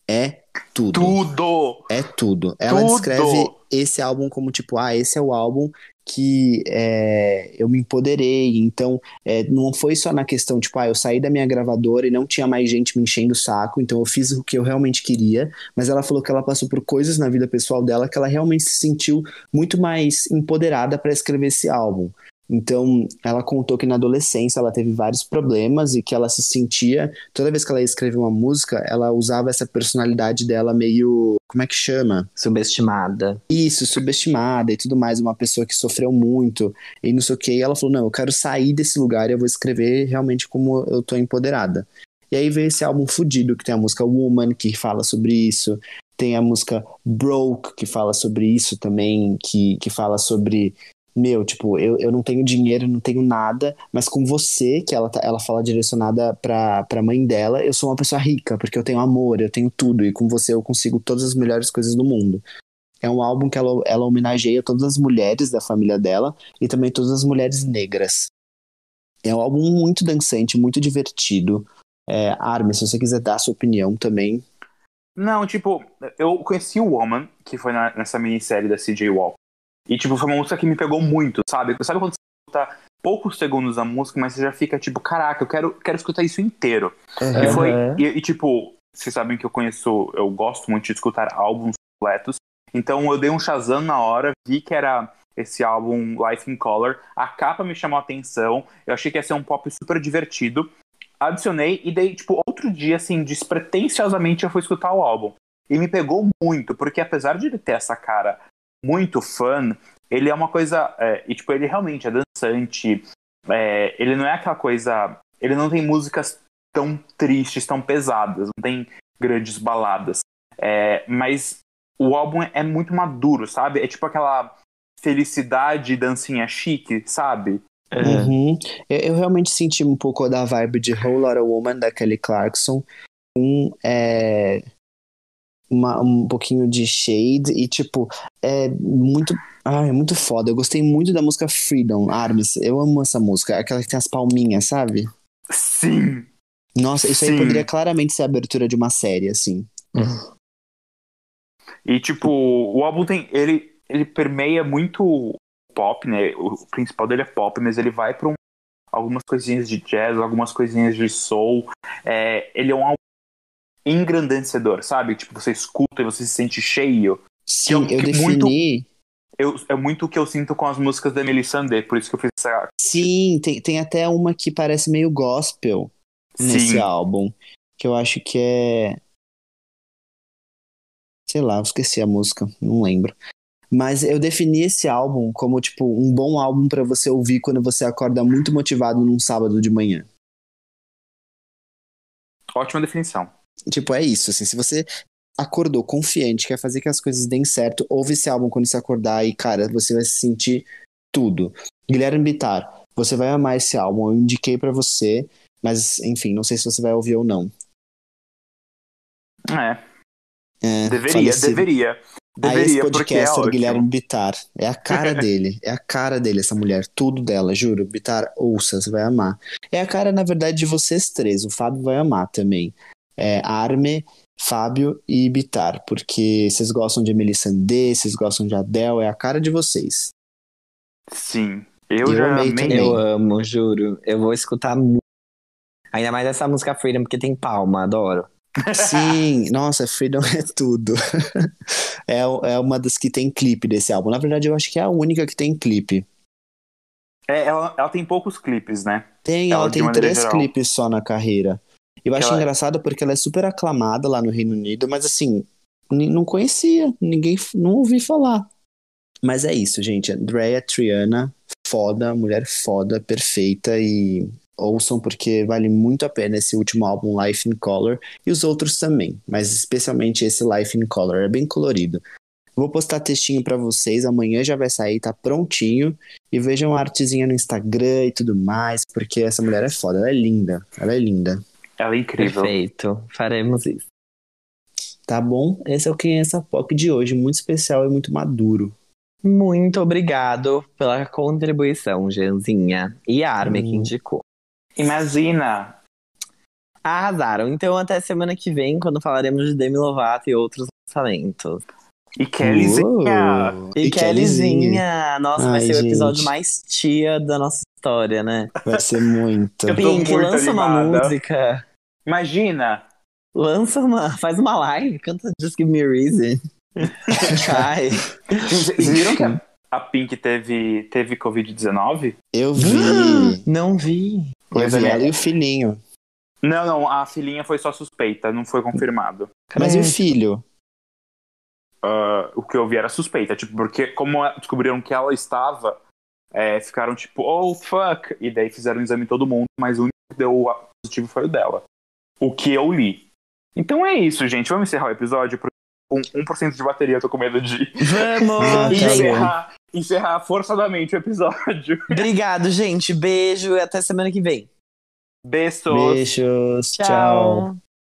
é tudo. Tudo! É tudo. Ela Tudo! descreve esse álbum como tipo, ah, esse é o álbum que é, eu me empoderei. Então, é, não foi só na questão, tipo, ah, eu saí da minha gravadora e não tinha mais gente me enchendo o saco, então eu fiz o que eu realmente queria. Mas ela falou que ela passou por coisas na vida pessoal dela que ela realmente se sentiu muito mais empoderada para escrever esse álbum. Então, ela contou que na adolescência ela teve vários problemas e que ela se sentia, toda vez que ela ia escrever uma música, ela usava essa personalidade dela meio, como é que chama? Subestimada. Isso, subestimada e tudo mais, uma pessoa que sofreu muito e não sei o que. E ela falou: Não, eu quero sair desse lugar e eu vou escrever realmente como eu tô empoderada. E aí veio esse álbum fudido, que tem a música Woman, que fala sobre isso, tem a música Broke, que fala sobre isso também, que, que fala sobre. Meu, tipo, eu, eu não tenho dinheiro, não tenho nada, mas com você, que ela, tá- ela fala direcionada pra, pra mãe dela, eu sou uma pessoa rica, porque eu tenho amor, eu tenho tudo, e com você eu consigo todas as melhores coisas do mundo. É um álbum que ela, ela homenageia todas as mulheres da família dela e também todas as mulheres negras. É um álbum muito dançante, muito divertido. É, Armin, se você quiser dar a sua opinião também. Não, tipo, eu conheci o Woman, que foi na- nessa minissérie da CJ Walker. E, tipo, foi uma música que me pegou muito, sabe? Sabe quando você escuta poucos segundos da música, mas você já fica, tipo, caraca, eu quero, quero escutar isso inteiro. E foi. E, e, tipo, vocês sabem que eu conheço, eu gosto muito de escutar álbuns completos. Então eu dei um Shazam na hora, vi que era esse álbum Life in Color. A capa me chamou a atenção. Eu achei que ia ser um pop super divertido. Adicionei e daí, tipo, outro dia, assim, despretensiosamente eu fui escutar o álbum. E me pegou muito, porque apesar de ele ter essa cara muito fã, ele é uma coisa. é, e, tipo, ele realmente é dançante. é, ele não é aquela coisa. Ele não tem músicas tão tristes, tão pesadas, não tem grandes baladas. É, mas o álbum é muito maduro, sabe? É tipo aquela felicidade dancinha chique, sabe? É. Uhum. Eu, eu realmente senti um pouco da vibe de Whole Lotta Woman da Kelly Clarkson. Um, é, uma- um pouquinho de shade e, tipo, é muito. Ai, é muito foda. Eu gostei muito da música Freedom, Armis. Eu amo essa música. Aquela que tem as palminhas, sabe? Sim! Nossa, isso aí Sim. poderia claramente ser a abertura de uma série, assim. E tipo, o álbum tem. Ele, ele permeia muito pop, né? O principal dele é pop, mas ele vai pra um- algumas coisinhas de jazz, algumas coisinhas de soul. É, ele é um álbum engrandecedor, sabe? Tipo, você escuta e você se sente cheio. Sim, eu- eu defini. Eu, é muito o que eu sinto com as músicas da Emily Sandé, por isso que eu fiz essa. Sim, tem, tem até uma que parece meio gospel nesse Sim. álbum. Que eu acho que é. Sei lá, eu esqueci a música, não lembro. Mas eu defini esse álbum como, tipo, um bom álbum pra você ouvir quando você acorda muito motivado num sábado de manhã. Ótima definição. Tipo, é isso, assim, se você acordou confiante, quer fazer que as coisas deem certo, ouve esse álbum quando você acordar e, cara, você vai sentir tudo. Guilherme Bittar, você vai amar esse álbum, eu indiquei pra você, mas enfim, não sei se você vai ouvir ou não. É, É, deveria, falecido. deveria. Aí esse Deveria, porque é podcaster, ótimo. Guilherme Bittar, é a cara dele, é a cara dele, essa mulher, tudo dela, juro. Bittar, ouça, você vai amar. É a cara, na verdade, de vocês três, o Fábio vai amar também. É Arme, Fábio e Bittar, porque vocês gostam de Emily Sandé, vocês gostam de Adele, é a cara de vocês. Sim. Eu, Eu já amei amei. também. Eu amo, juro. Eu vou escutar muito. Ainda mais essa música Freedom, porque tem palma, adoro. Sim, nossa, Freedom é tudo. é, é uma das que tem clipe desse álbum. Na verdade, eu acho que é a única que tem clipe. É, ela, ela tem poucos clipes, né? Tem, Ela, ela tem três geral. clipes só na carreira. Eu acho Ela- engraçado porque ela é super aclamada lá no Reino Unido, mas assim, não conhecia, ninguém não ouvi falar. Mas é isso, gente. Andrea Triana, foda, mulher foda, perfeita e ouçam porque vale muito a pena esse último álbum Life in Color e os outros também, mas especialmente esse Life in Color, é bem colorido. Vou postar textinho pra vocês, amanhã já vai sair, tá prontinho. E vejam a artezinha no Instagram e tudo mais, porque essa mulher é foda, ela é linda, ela é linda. Ela é incrível. Perfeito. Faremos isso. Tá bom? Esse é o Quem é essa POC de hoje, muito especial e muito maduro. Muito obrigado pela contribuição, Janzinha. E a Arme que Hum. indicou. Imagina. Arrasaram. Então, até semana que vem, quando falaremos de Demi Lovato e outros lançamentos. E Kellyzinha. Uou! E, Kellyzinha. Nossa, vai Ai, ser o episódio gente. mais tia da nossa história, né? Vai ser muito. Pink, muito lança uma animada. música. Imagina. Lança uma. Faz uma live, canta Just Give Me a Reason. Cai. Vocês viram que a, a Pink teve, teve Covid-19? Eu vi. Não vi. Eu Pois vi é. ela e o filhinho. Não, não, a filhinha foi só suspeita, não foi confirmado. Mas e o filho? Ah, o que eu vi era suspeita, tipo, porque como descobriram que ela estava, é, ficaram tipo, oh fuck, e daí fizeram o exame em todo mundo, mas o único que deu positivo foi o dela. O que eu li. Então é isso, gente. Vamos encerrar o episódio. porque Com 1% de bateria, eu tô com medo de Vamos! Ah, tá encerrar, encerrar forçadamente o episódio. Obrigado, gente. Beijo e até semana que vem. Beijos. Beijos. tchau. Tchau.